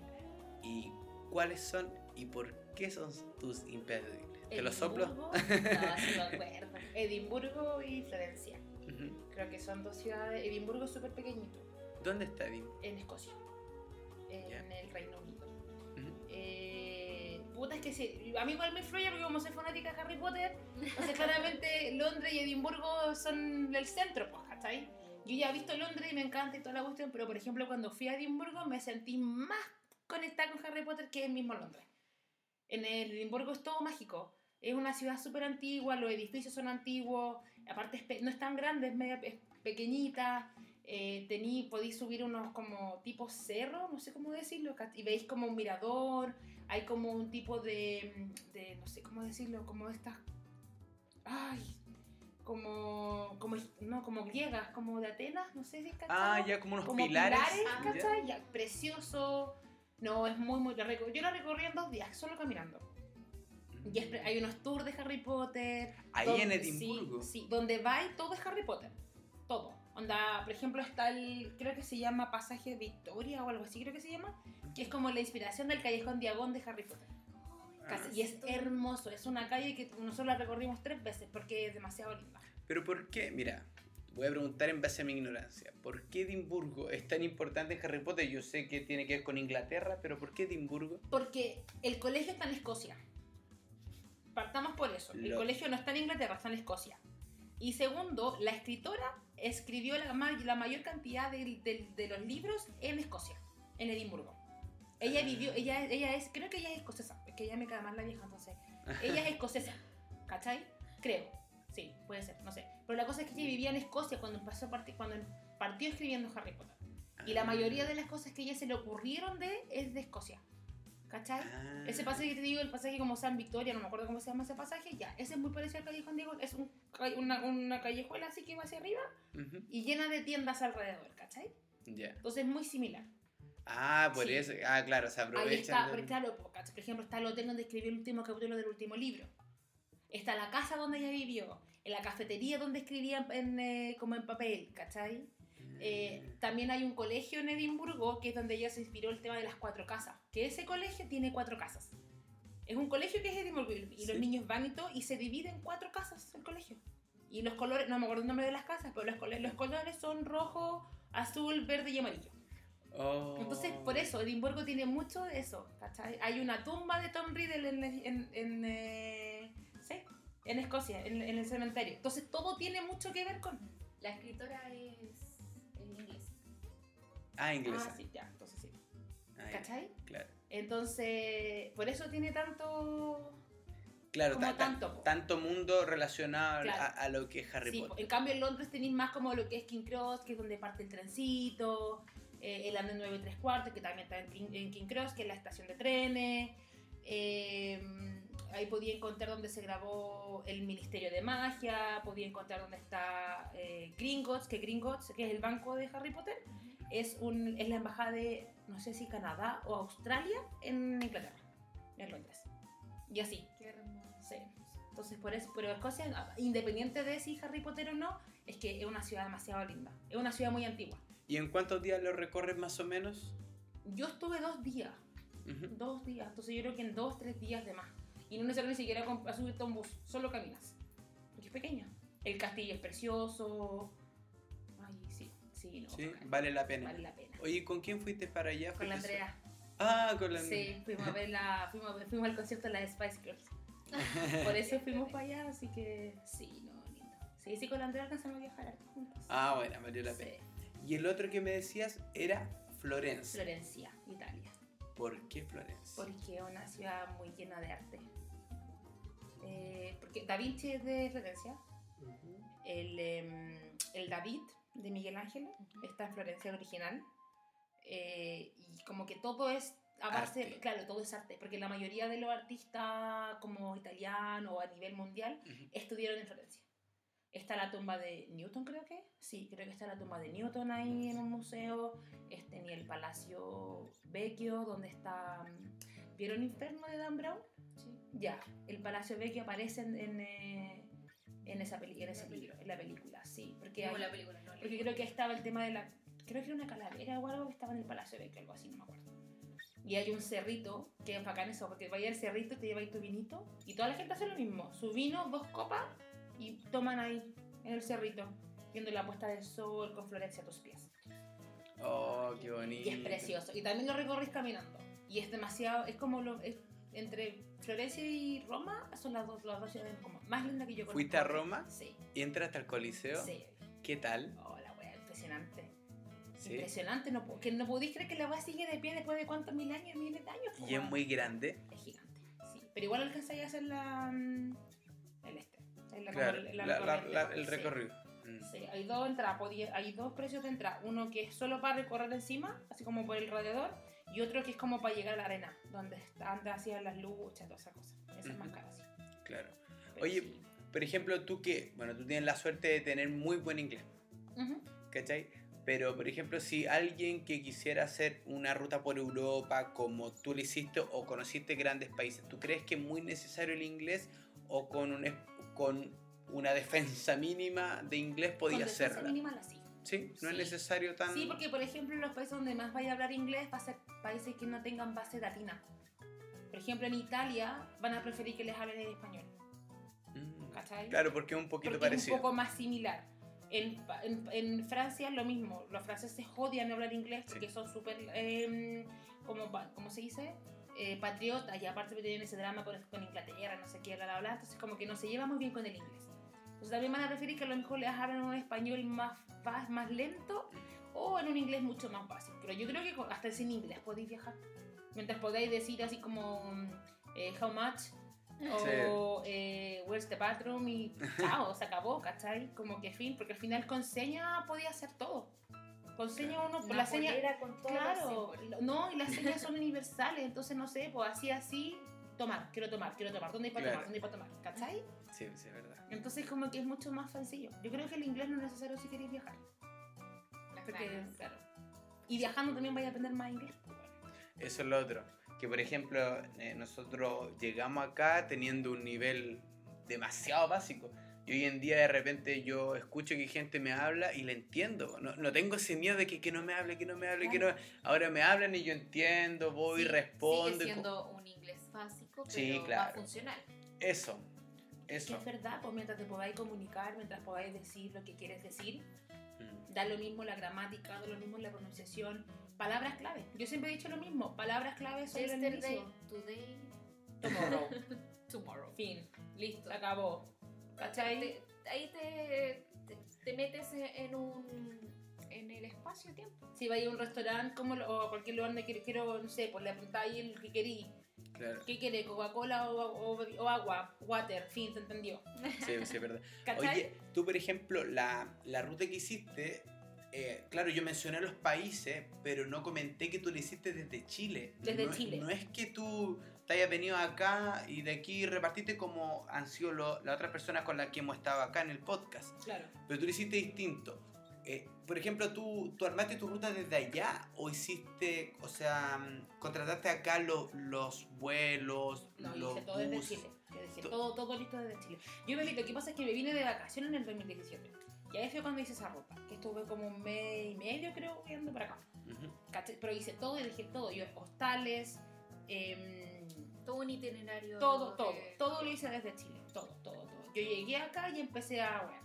A: ¿Y cuáles son y por qué son tus imperdibles? ¿Te los soplo?
B: Edimburgo, No, sí me acuerdo. Edimburgo y Florencia.
A: Ujú.
B: Creo que son dos ciudades. Edimburgo es súper pequeñito,
A: ¿Dónde está Dim?
B: en Escocia, en
A: Ya.
B: el Reino Unido.
A: Ujú.
B: Eh, puta, es que sí. A mí igual me influye porque como soy fanática de Harry Potter, entonces claramente Londres y Edimburgo son el centro, pues, ¿cachai? Yo ya he visto Londres y me encanta y toda la cuestión, pero por ejemplo cuando fui a Edimburgo me sentí más conectada con Harry Potter que en mismo Londres. En el Edimburgo es todo mágico. Es una ciudad súper antigua, los edificios son antiguos, aparte no es tan grande, es, media, es pequeñita. Eh, tení, podéis subir unos como tipos cerros, no sé cómo decirlo, y veis como un mirador, hay como un tipo de, de no sé cómo decirlo, como estas, ay, como, como, no, como griegas, como de Atenas, no sé si es
A: Ah, ya como unos
B: como
A: pilares.
C: Ah,
A: ya.
B: ¿cachai? Ya, precioso. No, es muy, muy... Yo la recorrí en dos días, solo caminando. Y es hay unos tours de Harry Potter.
A: Ahí
B: donde-
A: en Edimburgo.
B: Sí, sí, donde va y todo es Harry Potter. Todo. Onda, por ejemplo, está el... Creo que se llama Pasaje Victoria o algo así, creo que se llama. Que es como la inspiración del callejón Diagón de Harry Potter. Casi-
A: Ah.
B: Y es hermoso. Es una calle que nosotros la recorrimos tres veces porque es demasiado linda.
A: Pero ¿por qué? Mira, voy a preguntar en base a mi ignorancia. ¿Por qué Edimburgo es tan importante en Harry Potter? Yo sé que tiene que ver con Inglaterra, pero ¿por qué Edimburgo?
B: Porque el colegio está en Escocia. Partamos por eso. El
A: Lo-
B: colegio no está en Inglaterra, está en Escocia. Y segundo, la escritora escribió la, la mayor cantidad de, de- de los libros en Escocia, en Edimburgo. Ella
A: Ah.
B: vivió, ella, ella es, creo que ella es escocesa, es que ella me cae más la vieja, entonces. Ella es escocesa, ¿cachai? Creo. Sí, puede ser, no sé. Pero la cosa es que ella vivía en Escocia cuando empezó a partir, cuando partió escribiendo Harry Potter. Y la mayoría de las cosas que a ella se le ocurrieron de es de Escocia. ¿Cachai?
A: Ah.
B: Ese pasaje que te digo, el pasaje como San Victoria, no me acuerdo cómo se llama ese pasaje, ya, ese es muy parecido al Callejón Diego, es un una, una callejuela así que va hacia arriba
A: Ujú,
B: y llena de tiendas alrededor, ¿cachai?
A: Ya.
B: Entonces es muy similar.
A: Ah, por
B: Sí.
A: eso. Ah, claro, se
B: Ahí
A: aprovechan.
B: está,
A: del-
B: porque claro, por ejemplo, está el hotel donde escribió el último capítulo del último libro. Está la casa donde ella vivió, en la cafetería donde escribía en, eh, como en papel, ¿cachai? Eh, también hay un colegio en Edimburgo que es donde ella se inspiró el tema de las cuatro casas. Que ese colegio tiene cuatro casas. Es un colegio que es Edimburgo y y los
A: Sí.
B: niños van y todo y se divide en cuatro casas el colegio. Y los colores, no me acuerdo el nombre de las casas, pero los, colores, los colores son rojo, azul, verde y amarillo.
A: Oh.
B: Entonces, por eso, Edimburgo tiene mucho de eso, ¿cachai? Hay una tumba de Tom Riddle en, en, en, eh, sí, en Escocia, en, en el cementerio. Entonces, todo tiene mucho que ver con...
C: La escritora es.
A: Ah, inglesa.
B: Ah, sí, ya, entonces sí.
A: Ah,
B: ¿Cachai?
A: Claro.
B: Entonces, por eso tiene tanto...
A: Claro,
B: Como tanto,
A: tanto mundo relacionado
B: Claro.
A: a, a lo que es Harry
B: Sí,
A: Potter.
B: en cambio en Londres tenéis más como lo que es King Cross, que es donde parte el trencito, eh, el andén 9 y 3 cuartos, que también está en King, en King Cross, que es la estación de trenes. eh, ahí podía encontrar donde se grabó el Ministerio de Magia, podía encontrar donde está eh, Gringotts, que Gringotts, que es el banco de Harry Potter, es, un, es la embajada de, no sé si Canadá o Australia en Inglaterra, en Londres. Y así.
C: Qué hermoso.
B: Sí. Entonces, por eso, pero Escocia, independiente de si Harry Potter o no, es que es una ciudad demasiado linda. Es una ciudad muy antigua.
A: ¿Y en cuántos días lo recorres más o menos?
B: Yo estuve dos días,
A: Ujú.
B: dos días. Entonces, yo creo que en dos, tres días de más. Y no necesariamente ni siquiera a subirte a un bus, solo caminas. Porque es pequeña. El castillo es precioso. Sí, sí, no.
A: Sí,
B: bacán.
A: vale la pena.
B: Vale la pena.
A: Oye, ¿con quién fuiste para allá?
B: Con la
A: ¿Fuiste
B: Andrea.
A: Ah, con la
B: Sí, fuimos a ver la, fuimos, a ver- fuimos al concierto de las Spice Girls. Por eso fuimos para allá, así que sí, no, lindo. Sí, sí, con la Andrea alcanzamos a viajar juntos.
A: Ah, bueno, valió la pena.
B: Sí.
A: Y el otro que me decías era Florencia.
B: Florencia, Italia.
A: ¿Por qué Florencia?
B: Porque es una ciudad muy llena de arte. Eh, porque Da Vinci es de Florencia. El, em, el David de Miguel Ángel está en Florencia el original. Eh, y como que todo es a base,
A: Arte.
B: claro, todo es arte, porque la mayoría de los artistas como italianos o a nivel mundial
A: Ujú.
B: estuvieron en Florencia. Está la tumba de Newton, creo que. Sí, creo que está la tumba de Newton ahí en un museo. Este, ni el Palacio Vecchio, donde está. mm, ¿Vieron Inferno de Dan Brown?
C: Sí.
B: Ya, el Palacio Vecchio aparece en, en, eh, en esa peli- en ese libro, en la película, sí. Porque,
C: Como
B: hay-
C: la película,
B: porque creo que estaba el tema de la. Creo que era una calavera o algo que estaba en el Palacio Vecchio, algo así, no me acuerdo. Y hay un cerrito, que es bacán eso, porque vaya al cerrito, te lleváis tu vinito, y toda la gente hace lo mismo. Su vino, dos copas, y toman ahí, en el cerrito, viendo la puesta del sol con Florencia a tus pies.
A: Oh, qué bonito.
B: Y es precioso. Y también lo recorres caminando. Y es demasiado, es como lo, es- entre Florencia y Roma son las dos, las dos ciudades como más lindas que yo conozco.
A: ¿Fuiste a Roma?
B: Sí,
A: ¿Y entraste al Coliseo?
B: sí.
A: ¿Qué tal?
B: Oh, impresionante.
A: Sí.
B: Impresionante, no, que no podéis creer que la wea sigue de pie después de cuántos mil años, miles de años.
A: Y es muy grande.
B: Es gigante, sí. Pero igual alcanzáis a hacer la, mm, el este. como
A: Claro,
B: el-
A: la-
B: la
A: el
B: sí.
A: recorrido. Mm.
B: Sí, hay dos entradas, hay dos precios de entrada. Uno que es solo para recorrer encima, así como por el alrededor, y otro que es como para llegar a la arena, donde están hacían las luchas, todas esas cosas. Esa es más cara, sí.
A: Claro.
B: Pero
A: Oye,
B: sí.
A: por ejemplo, tú que, bueno, tú tienes la suerte de tener muy buen inglés,
B: Ujú.
A: ¿Cachai? Pero, por ejemplo, si alguien que quisiera hacer una ruta por Europa como tú lo hiciste o conociste grandes países, ¿tú crees que es muy necesario el inglés o con, un, es- con una defensa mínima de inglés
B: Con
A: podía
B: defensa
A: hacerla?
B: mínima la sí.
A: ¿Sí? ¿No es
B: Sí.
A: necesario tan...?
B: Sí, porque por ejemplo en los países donde más vaya a hablar inglés va a ser países que no tengan base latina. Por ejemplo, en Italia van a preferir que les hablen en español,
A: Mm,
B: ¿cachai?
A: Claro, porque es un poquito
B: porque es
A: parecido.
B: un poco más similar. En, en, en Francia lo mismo, los franceses odian hablar inglés porque
A: Sí.
B: son súper, eh, como, ¿cómo se dice? Eh, patriotas y aparte tienen ese drama con, con Inglaterra, no sé qué, bla, bla, bla, entonces como que no se lleva muy bien con el inglés. Entonces también van a preferir que a lo mejor les hablen un español más, fa- más lento o en un inglés mucho más básico. Pero yo creo que hasta sin inglés podéis viajar. Mientras podáis decir así como mm, eh, how much o eh, where's the bathroom y chao, se acabó, ¿cachai? Como que fin, porque al final con seña podía hacer todo. Con seña uno,
C: Una
B: la seña,
C: con
B: claro, no, y las señas son universales, entonces no sé, pues así, así, tomar, quiero tomar, quiero tomar, ¿dónde hay para
A: Claro.
B: tomar? ¿Dónde hay para tomar? ¿Cachai?
A: Sí, sí, es verdad.
B: Entonces como que es mucho más sencillo. Yo creo que el inglés no es necesario si queréis viajar.
C: Las
B: Porque,
C: ganas.
B: claro. Y viajando también vais a aprender más inglés. pues.
A: Eso es lo otro. Que por ejemplo, eh, nosotros llegamos acá teniendo un nivel demasiado básico. Y hoy en día de repente yo escucho que gente me habla y le entiendo. No, no tengo ese miedo de que, que no me hable, que no me hable, que no... Ahora me hablan y yo entiendo, voy,
C: Sí,
A: respondo.
C: Sigue siendo un inglés básico, pero
A: Sí,
C: más
A: claro.
C: funcional.
A: Eso,
B: Que
A: eso.
B: es verdad, pues mientras te podáis comunicar, mientras podáis decir lo que quieres decir,
A: Mm.
B: da lo mismo la gramática, da lo mismo la pronunciación. Palabras clave. Yo siempre he dicho lo mismo. Palabras clave sobre el
C: Yesterday,
B: inicio.
C: today,
B: Tomorrow.
C: tomorrow.
B: fin.
C: Listo.
B: Se acabó. ¿Cachai?
C: Te- ahí te, te, te metes en un en el espacio-tiempo.
B: Si vais a un restaurante como lo- o a cualquier lugar donde quiero, quiero, no sé, pues le preguntáis el que querí.
A: Claro.
B: ¿Qué quiere? ¿Coca-Cola o, o- o agua? Water. Fin, ¿se entendió?
A: Sí, sí, es verdad.
B: ¿Cachai?
A: Oye, tú, por ejemplo, la, la ruta que hiciste, eh, claro, yo mencioné los países, pero no comenté que tú lo hiciste desde Chile.
B: Desde
A: No
B: Chile.
A: No es que tú te hayas venido acá y de aquí repartiste como han sido las otras personas con las que hemos estado acá en el podcast,
B: Claro.
A: pero tú lo hiciste distinto. Eh, por ejemplo, ¿tú, ¿tú armaste tu ruta desde allá o hiciste, o sea, mm, contrataste acá lo- los vuelos,
B: No,
A: los
B: hice todo desde
A: bus?
B: Chile. Yo dejé
A: To-
B: todo, todo listo desde Chile. Yo me vi, lo que pasa es que me vine de vacaciones en el 2017. Y ahí fue cuando hice esa ruta. Que estuve como un mes y medio, creo, viendo para acá.
A: Ujú.
B: ¿Cachai? Pero hice todo y dejé todo. Yo hostales, em,
C: Todo un itinerario.
B: todo,
C: de-
B: todo. Todo lo hice desde Chile. Todo, todo, todo. Yo llegué acá y empecé a. Bueno,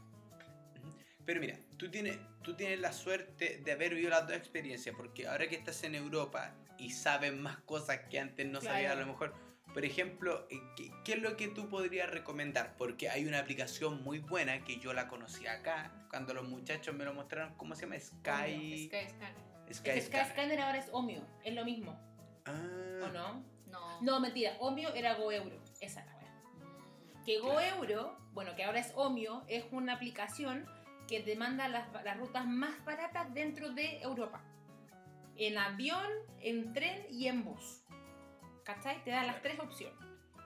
A: Pero mira, tú tienes, tú tienes la suerte de haber vivido las dos experiencias, porque ahora que estás en Europa y sabes más cosas que antes no
B: Claro.
A: sabías a lo mejor, por ejemplo, eh, ¿qué, qué es lo que tú podrías recomendar? Porque hay una aplicación muy buena que yo la conocí acá, cuando los muchachos me lo mostraron, ¿cómo se llama? Sky...
C: Skyscanner.
A: Sky,
B: es que
A: Scanner.
B: Skyscanner ahora es Omio. Es lo mismo.
A: Ah,
B: ¿O no?
C: No.
B: No, mentira. Omio era GoEuro. Esa es la.
C: Mm.
B: Que
A: Claro.
B: GoEuro, bueno, que ahora es Omio, es una aplicación que te manda las, las rutas más baratas dentro de Europa. En avión, en tren y en bus. ¿Cachai? Te da las tres opciones.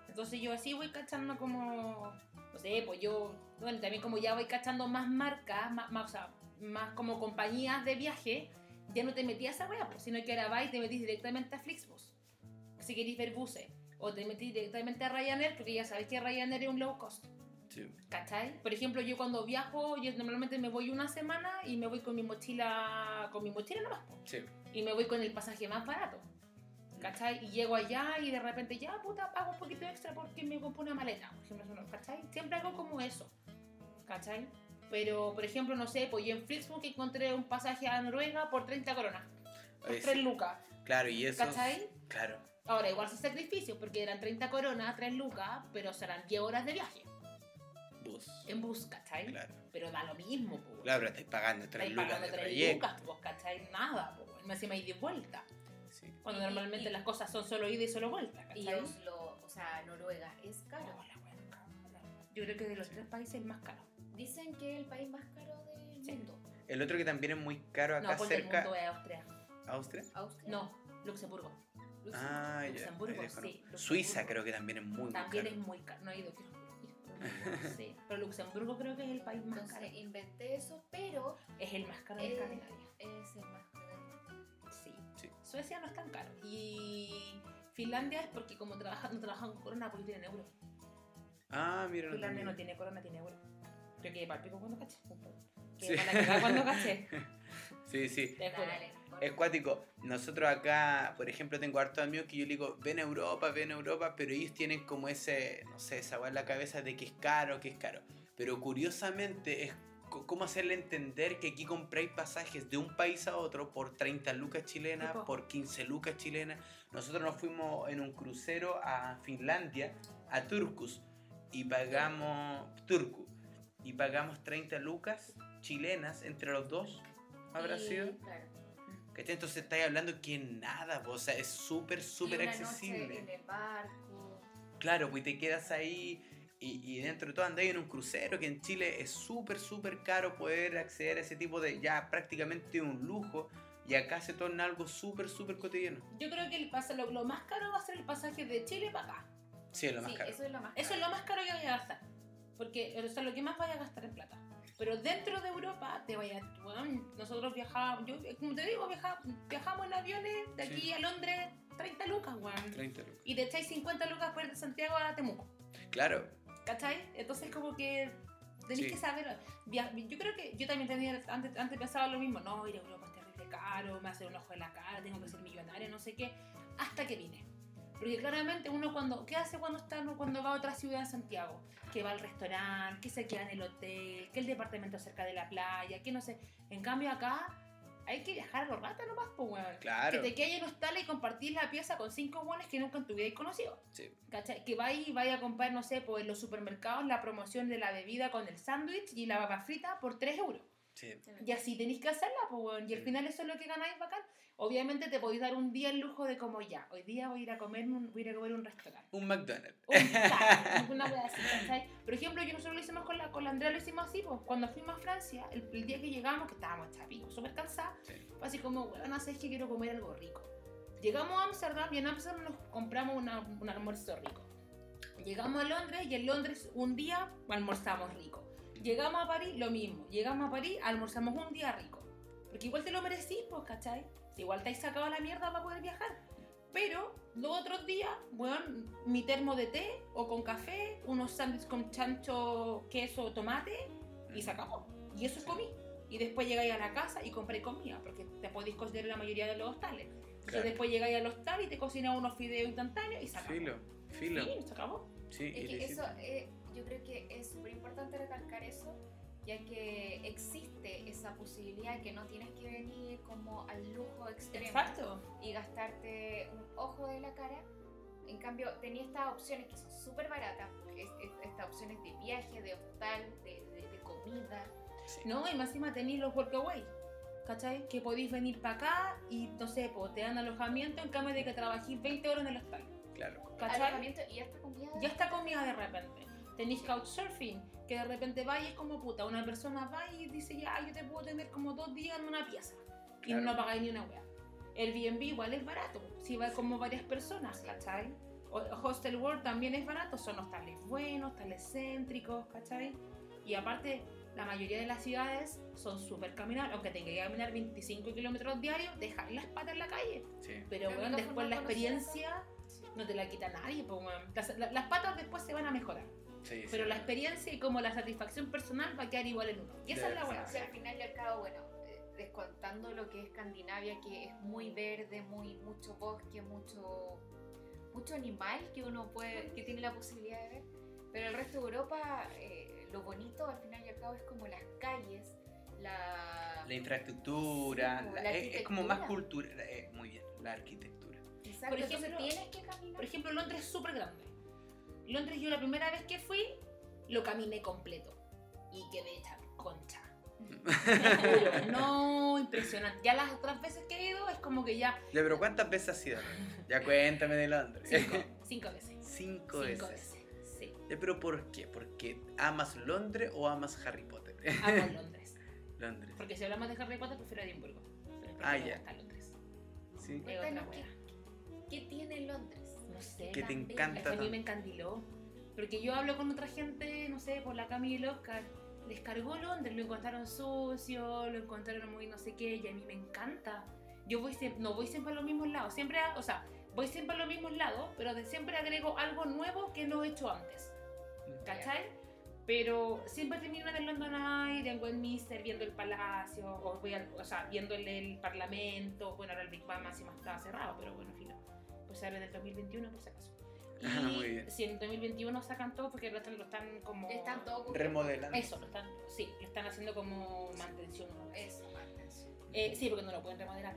B: Entonces yo así voy cachando como, no sé, pues yo, bueno, también como ya voy cachando más marcas, más, más, o sea, más como compañías de viaje, ya no te metías a esa wea, pues, sino que ahora vas y te metís directamente a Flixbus. Si queréis ver buses. O te metís directamente a Ryanair, porque ya sabéis que Ryanair es un low cost.
A: Sí.
B: ¿Cachai? Por ejemplo, yo cuando viajo, yo normalmente me voy una semana y me voy con mi mochila, con mi mochila nomás.
A: Sí.
B: y me voy con el pasaje más barato. ¿Cachai? Y llego allá y de repente ya, puta, pago un poquito extra porque me compro una maleta, por ejemplo, ¿cachai? Siempre hago como eso, ¿cachai? Pero, por ejemplo, no sé, pues yo en Flixbook encontré un pasaje a Noruega por 30 coronas, por
A: Oye,
B: 3
A: sí.
B: lucas,
A: Claro, y eso...
B: ¿cachai?
A: Claro.
B: Ahora, igual son sacrificios porque eran 30 coronas, 3 lucas, pero serán 10 horas de viaje
A: Bus.
B: en bus, ¿cachai?
A: Claro.
B: Pero da lo mismo, pues.
A: Claro, pero estáis pagando tres
B: Estáis
A: lucas
B: pagando
A: de
B: 3
A: trayecto.
B: lucas, pues, ¿cachai? Nada, pues. Me encima hay de vuelta.
A: Sí.
B: Cuando
C: Y-
B: normalmente
C: y-
B: las cosas son solo ida y solo vuelta, ¿cachai?
C: Y Oslo, o sea, Noruega, es
B: No,
C: caro.
B: la wea cara. Yo creo que de los tres países el más caro.
C: Dicen que es el país más caro del
B: Sí.
C: mundo.
A: El otro que también es muy caro acá
B: no, porque el
A: cerca...
B: mundo es Austria.
A: ¿Austria?
C: Austria.
B: No, Luxemburgo.
A: Ah, ya.
B: Luxemburgo,
A: ahí desconozco.
B: sí, Luxemburgo.
A: Suiza creo que también es muy, muy
B: También
A: caro.
B: es muy caro. No he ido, pero Sí, pero Luxemburgo creo que es el país más
C: Entonces
B: caro.
C: inventé eso, pero
B: Es el más caro de Escandinavia.
C: es el más caro.
B: Sí.
A: Sí.
B: Suecia no es tan caro. Y Finlandia es porque como trabajan, no trabajan con corona porque tienen euro.
A: Ah, mira. no
B: Finlandia no tiene corona, tiene euro. Creo que para pico cuando caché. Que
A: Sí.
B: para cagar cuando caché.
A: Sí, sí.
B: Te juro.
C: Dale,
A: Es cuático. Nosotros acá, por ejemplo, tengo hartos amigos que yo le digo, ven a Europa, ven a Europa, pero ellos tienen como ese, no sé, esa en la cabeza de que es caro, que es caro. Pero curiosamente es cómo hacerle entender que aquí compráis pasajes de un país a otro por 30 lucas chilenas,
B: Sí, po.
A: por 15 lucas chilenas. Nosotros nos fuimos en un crucero a Finlandia, a Turkus, y pagamos, Turku, y pagamos 30 lucas chilenas entre los dos. ¿Habrá
C: Y,
A: sido?
C: Claro.
A: ¿Cachai? Entonces estáis hablando que nada, po, o sea, es súper, súper
C: una noche
A: accesible.
C: en el barco.
A: Claro, pues te quedas ahí y, y dentro de todo andáis en un crucero, que en Chile es súper, súper caro poder acceder a ese tipo de, ya prácticamente un lujo, y acá se torna algo súper, súper cotidiano.
B: Yo creo que el pasa- lo, lo más caro va a ser el pasaje de Chile para acá.
A: Sí, es lo más
C: Sí,
A: caro.
C: eso es lo más
B: Eso es
C: caro.
B: lo más caro que vaya a gastar. Porque, o sea, lo que más vaya a gastar en plata. Pero dentro de Europa, te vaya, weón, nosotros viajábamos, yo, como te digo, viaja- viajamos en aviones de aquí
A: Sí.
B: a Londres, 30 lucas, weón.
A: 30 lucas.
B: Y te echáis 50 lucas por ir de Santiago a Temuco.
A: Claro,
B: ¿Cachai? Entonces como que tenéis
A: Sí.
B: que saber. Yo creo que yo también tenía, antes, antes pensaba lo mismo, no, ir a Europa es terrible caro, me hace un ojo en la cara, tengo que ser millonaria, no sé qué, hasta que vine. Porque claramente uno cuando, ¿qué hace cuando está cuando va a otra ciudad en Santiago? Que va al restaurante, que se queda en el hotel, que el departamento cerca de la playa, que no sé. En cambio acá hay que viajar a los ratos nomás, pues, weón.
A: Claro.
B: Que te quedes en hostal y compartir la pieza con cinco buenos que nunca te hubierais conocido.
A: Sí.
B: ¿Cachai? Que vaya y vaya a comprar, no sé, pues en los supermercados la promoción de la bebida con el sándwich y la papa frita por 3 euros.
A: Sí.
B: Y así tenéis que hacerla, pues, weón. Y al final eso es lo que ganáis bacán. Obviamente te podéis dar un día el lujo de como ya, hoy día voy a ir a comer, un, voy a ir a comer un restaurante.
A: Un McDonald's.
B: Un una wea así, ¿cachai? Por ejemplo, yo nosotros lo hicimos con la, con la Andrea, lo hicimos así, pues, cuando fuimos a Francia, el, el día que llegamos, que estábamos chapicos, súper cansados,
A: Sí.
B: fue así como, bueno, no sé, es que quiero comer algo rico. Llegamos a Ámsterdam y en Ámsterdam nos compramos una- un almuerzo rico. Llegamos a Londres y en Londres un día almorzamos rico. Llegamos a París, lo mismo. Llegamos a París, almorzamos un día rico. Porque igual te lo merecís, pues, ¿cachai? Igual te has sacado la mierda para poder viajar. Pero los otros días, bueno, mi termo de té o con café, unos sándwiches con chancho, queso, tomate y se acabó. Y eso comí. Y después llegáis a la casa y compré comida, porque te podéis cocinar en la mayoría de los hostales. Entonces
A: Claro.
B: después llegáis al hostal y te cocinas unos fideos instantáneos y se acabó.
A: Filo. Filo.
B: Sí, se acabó.
A: Sí,
C: Es que eso, eh, yo creo que es súper importante recalcar eso, ya que existe esa posibilidad que no tienes que venir como al lujo extremo
B: Exacto.
C: y gastarte un ojo de la cara. En cambio, tenía estas opciones que son súper baratas, es- es- estas opciones de viaje, de hostal, de, de- de comida.
A: Sí.
B: No, y más encima tenéis los workaway. ¿Cachai? Que podéis venir para acá y, no sé, pues, te dan alojamiento en cambio de que trabajéis 20 horas en el hostal.
A: Claro.
B: ¿Cachai?
C: Alojamiento y hasta comida.
B: Ya está comida de repente. Tenéis couchsurfing, que de repente va y es como puta. Una persona va y dice, ya, yo te puedo tener como dos días en una pieza. Y
A: Claro.
B: no pagáis ni una wea. El B&B igual es barato, si va como varias personas, ¿cachai? Hostel World también es barato, son hostales buenos, hostales céntricos, ¿cachai? Y aparte, la mayoría de las ciudades son súper caminables, aunque tengáis que caminar 25 kilómetros diarios, dejar las patas en la calle.
A: Sí.
B: Pero bueno, después la experiencia no te la quita nadie, pues, weón. las, la- las patas después se van a mejorar,
A: Sí, sí.
B: pero la experiencia y como la satisfacción personal va a quedar igual en uno. Y esa es la weá.
C: O sea, al final y al cabo, bueno, eh, descontando lo que es Escandinavia, que es muy verde, muy mucho bosque, mucho mucho animal que uno puede, que tiene la posibilidad de ver. Pero el resto de Europa, eh, lo bonito al final y al cabo es como las calles, la...
A: La infraestructura,
C: Sí,
A: la-
C: la
A: es, es como más cultura. eh, muy bien, la arquitectura.
C: Exacto,
B: Por ejemplo-
C: tienes que caminar.
B: Por ejemplo, Londres es súper grande. Londres yo la primera vez que fui, lo caminé completo. Y quedé hecha concha. No, impresionante. Ya las otras veces que he ido es como que ya
A: Ya, pero ¿cuántas veces has ido? Ya cuéntame de Londres.
B: cinco, cinco veces.
A: Cinco,
B: Cinco
A: veces.
B: veces. Sí,
A: Ya, pero ¿por qué? ¿Porque amas Londres o amas Harry Potter?
B: amo Londres.
A: Londres.
B: Porque si hablamos de Harry Potter, prefiero Edimburgo. Pero
A: Ah, ya.
B: Londres.
A: Sí.
B: Wea.
C: ¿Qué tiene Londres?
B: No sé.
A: Que te encanta
B: que a mí me encandiló. Porque yo hablo con otra gente, no sé, por la Cami y el Oscar. Les cargó Londres, lo encontraron sucio, lo encontraron muy no sé qué, y a mí me encanta. Yo voy siempre, no voy siempre a los mismos lados, siempre, a- o sea, voy siempre a los mismos lados, pero de- siempre agrego algo nuevo que no he hecho antes. ¿Cachai? Pero siempre termino en el London Eye, en Westminster, viendo el palacio, o, voy al- o sea, viendo el, el parlamento. Bueno, ahora el Big Bang máxima estaba cerrado, pero bueno, filo. Pues se abre del 2021 por si acaso. Y
A: Ah, muy bien.
B: si en el 2021 sacan todo, porque lo están, lo están como.
C: Están todos
A: Remodelando.
B: Eso, lo están, sí, lo están haciendo como mantención. ¿no?
C: Eso, Martens.
B: Eh, sí, porque no lo pueden remodelar.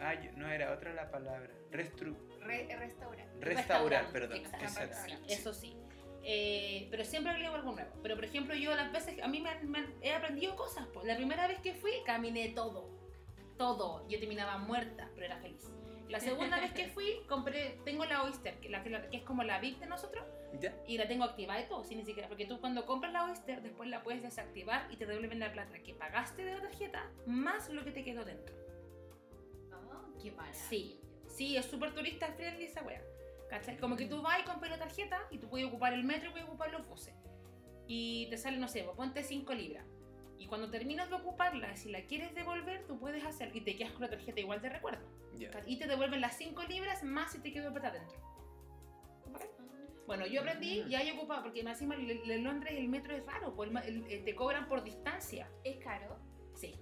A: Ah, no era otra la palabra. Restru...
C: Re- restaurar.
A: Restaurar, perdón.
B: Sí, eso sí. Eh, pero siempre agrego algo nuevo. Pero por ejemplo, yo las veces, a mí me, han- me han- he aprendido cosas. Pues. La primera vez que fui, caminé todo. Todo. Yo terminaba muerta, pero era feliz. La segunda vez que fui, compré, tengo la Oyster, que, la, que, la- que es como la VIP de nosotros,
A: ¿Ya?
B: y la tengo activada y todo, sin ni siquiera. Porque tú cuando compras la Oyster, después la puedes desactivar y te devuelven la plata que pagaste de la tarjeta, más lo que te quedó dentro.
C: Ah, qué maravilla.
B: Sí, sí, es súper turista friendly esa wea. ¿Cachai? Como que tú vas y compras la tarjeta y tú puedes ocupar el metro y puedes ocupar los buses. Y te sale, no sé, vos ponte 5 libras. Y cuando terminas de ocuparla, si la quieres devolver, tú puedes hacer y te quedas con la tarjeta igual de recuerdo.
A: Ya.
B: Y te devuelven las 5 libras más si te quedó plata dentro. Bueno, yo aprendí y ahí ocupaba, porque más encima en Londres el metro es raro, pues el ma- el- el- te cobran por distancia.
C: Es caro.
B: Sí,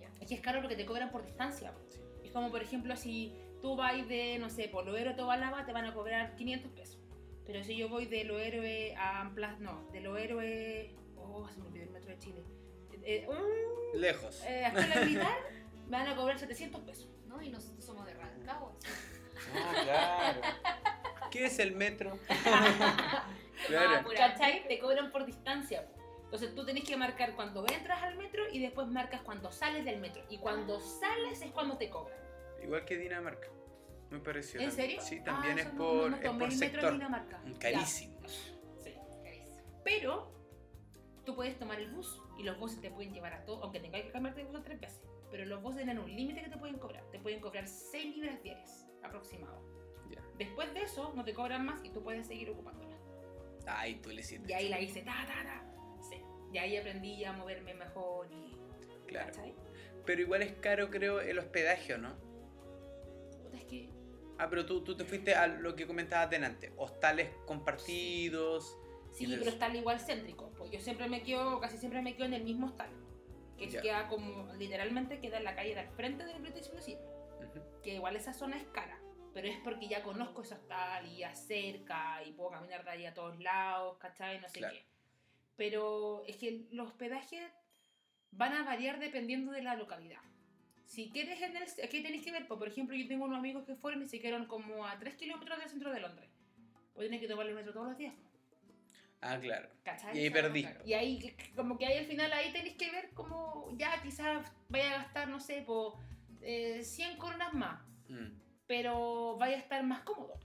C: Ya.
B: es que es caro porque te cobran por distancia.
A: Sí.
B: Es como, por ejemplo, si tú vas de, no sé, por Loero a Tobalaba, te van a cobrar 500 pesos. Pero si yo voy de Loero a Amplas, no, de Loero Oh, se me olvidó el metro de Chile. Eh,
A: Lejos.
B: eh, Escuela Militar, me van a cobrar 700 pesos.
C: ¿no? Y nosotros somos de Rancagua.
A: Ah, claro. ¿Qué es el metro?
C: Ah,
A: claro.
C: pura-
B: ¿Cachai? Te cobran por distancia. po. Entonces tú tenés que marcar cuando entras al metro y después marcas cuando sales del metro. Y cuando sales es cuando te cobran.
A: Igual que Dinamarca. Me pareció.
B: ¿En
A: también.
B: serio?
A: Sí, también
B: Ah,
A: es
B: eso no-
A: por,
B: no
A: es por
B: el metro
A: sector.
B: Dinamarca. Ya.
A: Carísimo.
B: Sí.
C: Carísimo.
B: Pero tú puedes tomar el bus y los buses te pueden llevar a todo, aunque tengas que cambiarte de bus tres veces. Pero los buses tienen un límite que te pueden cobrar. Te pueden cobrar 6 libras diarias aproximado.
A: Ya.
B: Después de eso, no te cobran más y tú puedes seguir ocupándola.
A: Ay, tú le sientes.
B: Y ahí la hice, ta, ta, ta. Sí. Y ahí aprendí a moverme mejor y.
A: Claro.
B: ¿Cachai?
A: Pero igual es caro, creo, el hospedaje, ¿o no?
B: Es que.
A: Ah, pero tú, tú te fuiste a lo que comentabas delante. Hostales compartidos.
B: Sí, pero está al igual céntrico. Pues yo siempre me quedo, casi siempre me quedo en el mismo hostal. Que
A: Ya.
B: queda como, literalmente queda en la calle del frente del British Museum.
A: Ujú.
B: que igual esa zona es cara, pero es porque ya conozco ese hostal y ya cerca y puedo caminar de ahí a todos lados, ¿cachai? No sé
A: Claro.
B: qué. Pero es que los hospedajes van a variar dependiendo de la localidad. Si quieres en el... Aquí tenéis que ver, pues, por ejemplo, yo tengo unos amigos que fueron y se quedaron como a 3 kilómetros del centro de Londres. Pues tienen que tomar el metro todos los días,
A: Ah, claro.
B: ¿cachai?
A: Y ahí perdí.
C: claro.
B: Y ahí, como que ahí al final, ahí tenéis que ver como ya quizás vaya a gastar, no sé, por eh, 100 coronas más
A: Mm,
B: pero vaya a estar más cómodo,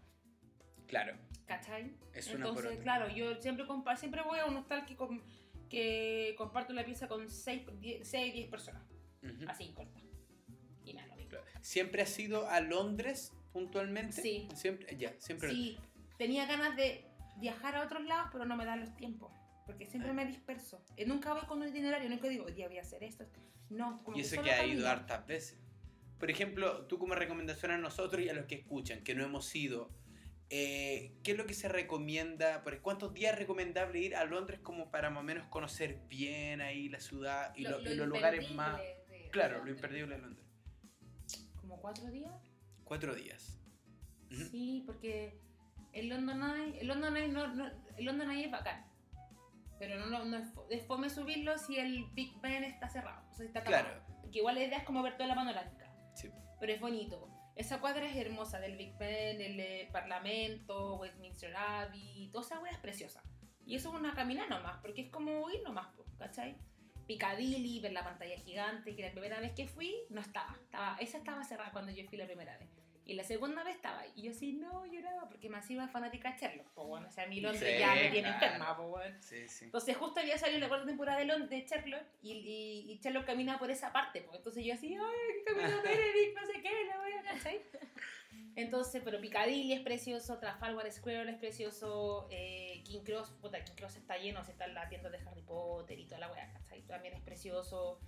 A: claro.
B: ¿cachai?
A: Es una
B: Entonces, claro, yo siempre, siempre voy a un hostal que, com- que comparto la pieza con 6, 10 personas,
A: Ujú.
B: así corta. Y nada, lo mismo.
A: Claro. ¿Siempre has ido a Londres puntualmente?
B: Sí.
A: Siempre, ya, siempre.
B: Sí, tenía ganas de viajar a otros lados, pero no me dan los tiempos, porque siempre
A: Ah.
B: me disperso. Eh, nunca voy con un itinerario, nunca digo, hoy día voy a hacer esto. No, como
A: Y eso
B: solo
A: que ha ido hartas veces. Por ejemplo, tú como recomendación a nosotros y a los que escuchan, que no hemos ido, eh, ¿qué es lo que se recomienda? ¿Por cuántos días es recomendable ir a Londres como para más o menos conocer bien ahí la ciudad y, lo- y los lugares más... Claro, lo imperdible de Londres.
B: Como cuatro días.
A: Cuatro días.
B: Sí, porque el London Eye, el London Eye, no, no- el London Eye es bacán. Pero no, no, no es, es fome subirlo si el Big Ben está cerrado. O sea, está tapado.
A: Claro.
B: Porque igual la idea es como ver toda la panorámica.
A: Sí.
B: Pero es bonito. Esa cuadra es hermosa del Big Ben, el eh, Parlamento, Westminster Abbey, toda esa wea es preciosa. Y eso es una caminada nomás, porque es como ir nomás, ¿cachai? Piccadilly, ver la pantalla gigante, que la primera vez que fui no estaba, estaba esa estaba cerrada cuando yo fui la primera vez. Y la segunda vez estaba. Y yo así, no, lloraba porque me hacía fanática de Sherlock. Pues bueno, o sea, mi Londres
A: Sí,
B: ya me tiene
A: claro.
B: enferma, pues bueno.
A: Sí, sí.
B: Entonces justo había salido la cuarta temporada de, Lon- de Sherlock y, y, y Sherlock caminaba por esa parte, pues. Entonces yo así, ay, camina Benedict, no sé qué, la voy a ¿cachai? Entonces, pero Piccadilly es precioso, Trafalgar Square es precioso, eh, King Cross, puta, King Cross está lleno, se está en la tienda de Harry Potter y toda la weá, ¿cachai? También es precioso.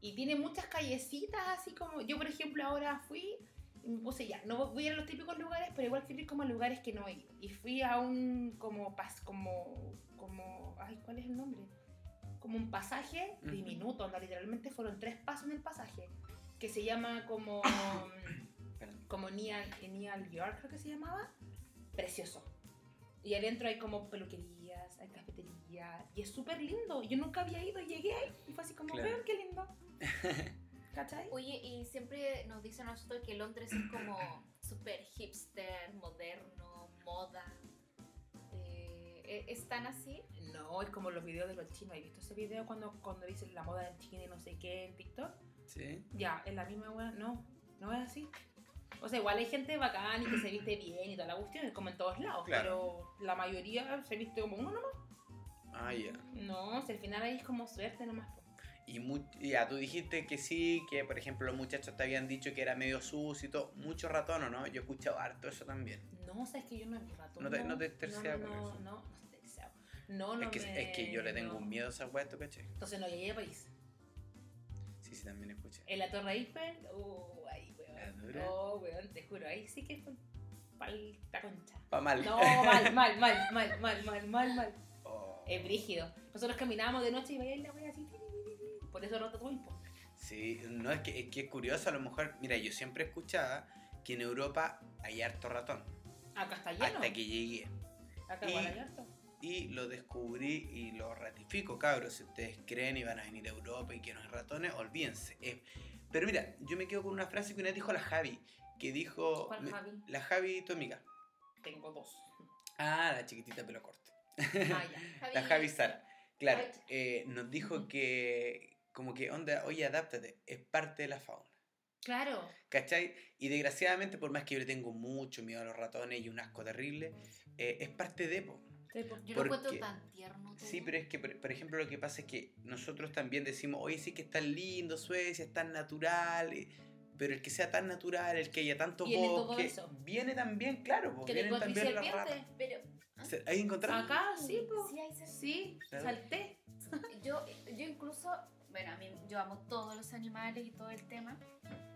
B: Y tiene muchas callecitas así como, yo por ejemplo ahora fui me puse ya, no voy a los típicos lugares, pero igual quiero ir como a lugares que no he ido. Y fui a un como pas, como como ay, ¿cuál es el nombre? Como un pasaje
A: Ujú.
B: diminuto, donde literalmente fueron tres pasos en el pasaje, que se llama como como Neal, Neal York creo que se llamaba. Precioso. Y adentro hay como peluquerías, hay cafeterías, y es súper lindo. Yo nunca había ido, llegué ahí y fue así como,
A: Claro.
B: vean qué lindo. ¿Cachai?
C: Oye, y siempre nos dicen a nosotros que Londres es como súper hipster, moderno, moda. Eh, ¿e- ¿Es tan así?
B: No, es como los videos de los chinos. ¿Has visto ese video cuando, cuando dicen la moda en China y no sé qué en TikTok?
A: Sí.
B: Ya, es la misma weá. No, no es así. O sea, igual hay gente bacán y que se viste bien y toda la cuestión, es como en todos lados,
A: Claro.
B: pero la mayoría se viste como uno nomás.
A: Ah, ya.
B: No, si al final ahí es como suerte nomás.
A: Y ya, tú dijiste que sí, que por ejemplo los muchachos te habían dicho que era medio sucio y todo. Mucho ratón, ¿o no? Yo he escuchado harto eso también.
B: No, sabes que yo no he rato.
A: No te- no te terciaba
B: no,
A: con
B: no,
A: eso.
B: No, no, no te terciaba. No, no
A: es, que,
B: me-
A: es que yo le tengo
B: no.
A: un miedo a esa weá, ¿tú caché?
B: Entonces no llegué a París.
A: Sí, sí, también escuché.
B: En la Torre Eiffel, uh, ahí,
A: ¿La
B: weón. No, weón, te juro, ahí sí que fue palta concha.
A: Pa' mal.
B: No, mal, mal, mal, mal, mal, mal, mal, mal.
A: Oh.
B: Es brígido. Nosotros caminábamos de noche y veíamos la wea así. Por eso tiempo.
A: Sí, no, es que, es que es curioso, a lo mejor, mira, yo siempre escuchaba que en Europa hay harto ratón.
B: Acá está lleno.
A: Hasta que llegué.
B: Acá
A: y-
B: igual hay harto.
A: Y lo descubrí y lo ratifico, cabros. Si ustedes creen y van a venir a Europa y que no hay ratones, olvídense. Es Pero mira, yo me quedo con una frase que una vez dijo la Javi, que dijo...
B: ¿Cuál
A: me-
B: Javi?
A: La Javi, tu amiga.
B: Tengo dos.
A: Ah, la chiquitita pelo corto.
B: Ah, ya.
A: La Javi Sara. Claro, eh, nos dijo que como que onda, oye, adáptate, es parte de la fauna.
B: Claro.
A: ¿Cachai? Y desgraciadamente, por más que yo le tengo mucho miedo a los ratones y un asco terrible, eh, es parte de... po.
C: Yo lo
A: Porque-
C: encuentro tan tierno. todo.
A: Sí, pero es que, por, por ejemplo, lo que pasa es que nosotros también decimos, oye, sí que es tan lindo Suecia, es tan natural, eh, pero el que sea tan natural, el que haya tanto bosque, viene también, claro, pues,
B: Que te
A: vienen también las ratas.
C: Pero
A: Se- ¿Ahí encontraron?
B: Acá, sí, po.
C: sí,
B: Sí, salté.
C: Yo, yo incluso, bueno, a mí yo amo todos los animales y todo el tema,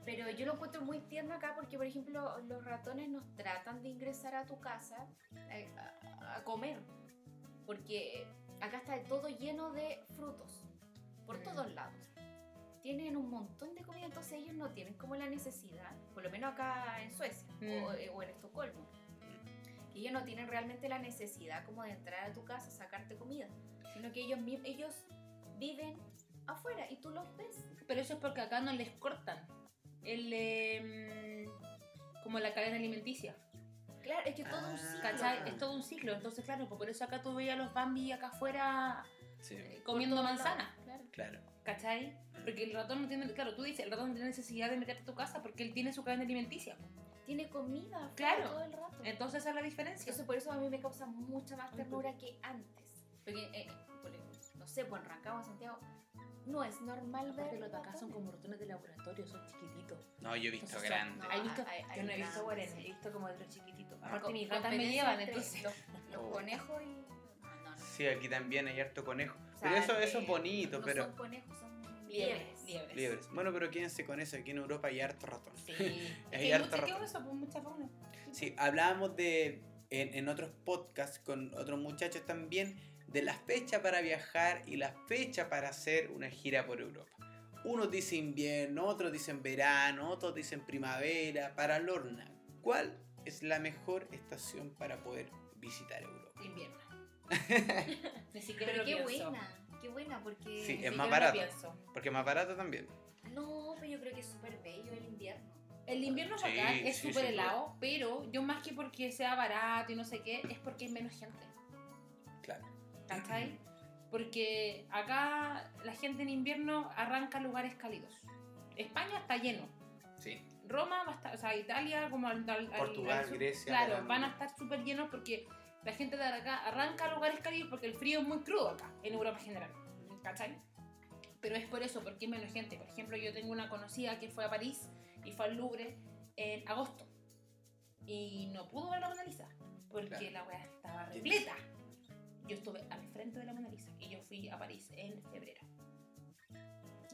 C: pero yo lo encuentro muy tierno acá porque, por ejemplo, los ratones nos tratan de ingresar a tu casa eh, a, a comer, porque acá está todo lleno de frutos, por
B: Mm.
C: todos lados. Tienen un montón de comida, entonces ellos no tienen como la necesidad, por lo menos acá en Suecia o,
B: Mm.
C: eh, o en Estocolmo, que ellos no tienen realmente la necesidad como de entrar a tu casa, sacarte comida, sino que ellos, ellos viven afuera y tú los ves.
B: Pero eso es porque acá no les cortan el em, como la cadena alimenticia.
C: Claro, es que todo un
A: Ah.
C: ciclo.
B: ¿Cachai? Es todo un ciclo. Entonces, claro, pues por eso acá tú veías a los Bambi acá afuera
A: Sí,
B: eh,
C: Por
B: comiendo manzana.
C: claro.
A: claro.
B: ¿Cachai? Porque el ratón no tiene, claro, tú dices, el ratón no tiene necesidad de meterte a tu casa porque él tiene su cadena alimenticia.
C: Tiene comida afuera
B: Claro.
C: todo el rato.
B: Entonces esa es la diferencia.
C: Entonces por eso a mí me causa mucha más ternura que antes. Porque, eh, por no sé, pues en Rancagua, en Santiago, no es normal
B: Aparte
C: ver
B: los de acá son como ratones de laboratorio, son chiquititos.
A: No, yo he visto
B: Entonces
A: grandes.
C: no,
B: ¿Hay visto?
C: hay- hay
B: yo no he visto
C: grandes,
B: guarenes,
C: sí.
B: he visto como de los chiquititos.
A: Ah.
B: Aparte mis gatas me llevan, entonces...
C: Los, los
A: Oh.
C: conejos y... No, no, no.
A: Sí, aquí también hay harto conejo.
C: O
A: Pero eso, eso es
C: eh,
A: bonito,
C: no
A: pero...
C: son conejos, son
B: Liebres,
C: liebres.
B: liebres.
A: Bueno, pero quédense con eso. Aquí en Europa hay harto ratón.
B: Sí.
A: Hay harto
B: mucha, ¿qué
A: ratón.
B: eso? Pues mucha fauna.
A: Sí, hablábamos de en, en otros podcasts con otros muchachos también de la fecha para viajar y la fecha para hacer una gira por Europa. Unos dicen invierno, otros dicen verano, otros dicen primavera. Para Lorna, ¿cuál es la mejor estación para poder visitar Europa?
B: Invierno. Ni siquiera
C: Pero
B: lo
C: qué
B: pienso.
C: buena, qué buena, porque...
A: Sí, es más barato. Porque es más barato también.
C: No, pero yo creo que es súper bello el invierno.
B: El invierno es
A: Sí,
B: bacán, es
A: sí,
B: súper
A: sí,
B: helado, pero yo más que porque sea barato y no sé qué, es porque hay menos gente. ¿Cachai? Porque acá la gente en invierno arranca lugares cálidos. España está lleno.
A: Sí.
B: Roma va a estar, o sea, Italia, como al, al- al-
A: Portugal,
B: al sur,
A: Grecia,
B: Claro, van a estar súper llenos porque la gente de acá arranca lugares cálidos porque el frío es muy crudo acá, en Europa en general. ¿Cachai? Pero es por eso, porque hay menos gente. Por ejemplo, yo tengo una conocida que fue a París y fue al Louvre en agosto. Y no pudo ver la Mona Lisa porque
A: Claro.
B: la weá estaba repleta. Yo estuve al frente de la Mona Lisa y yo fui a París en febrero.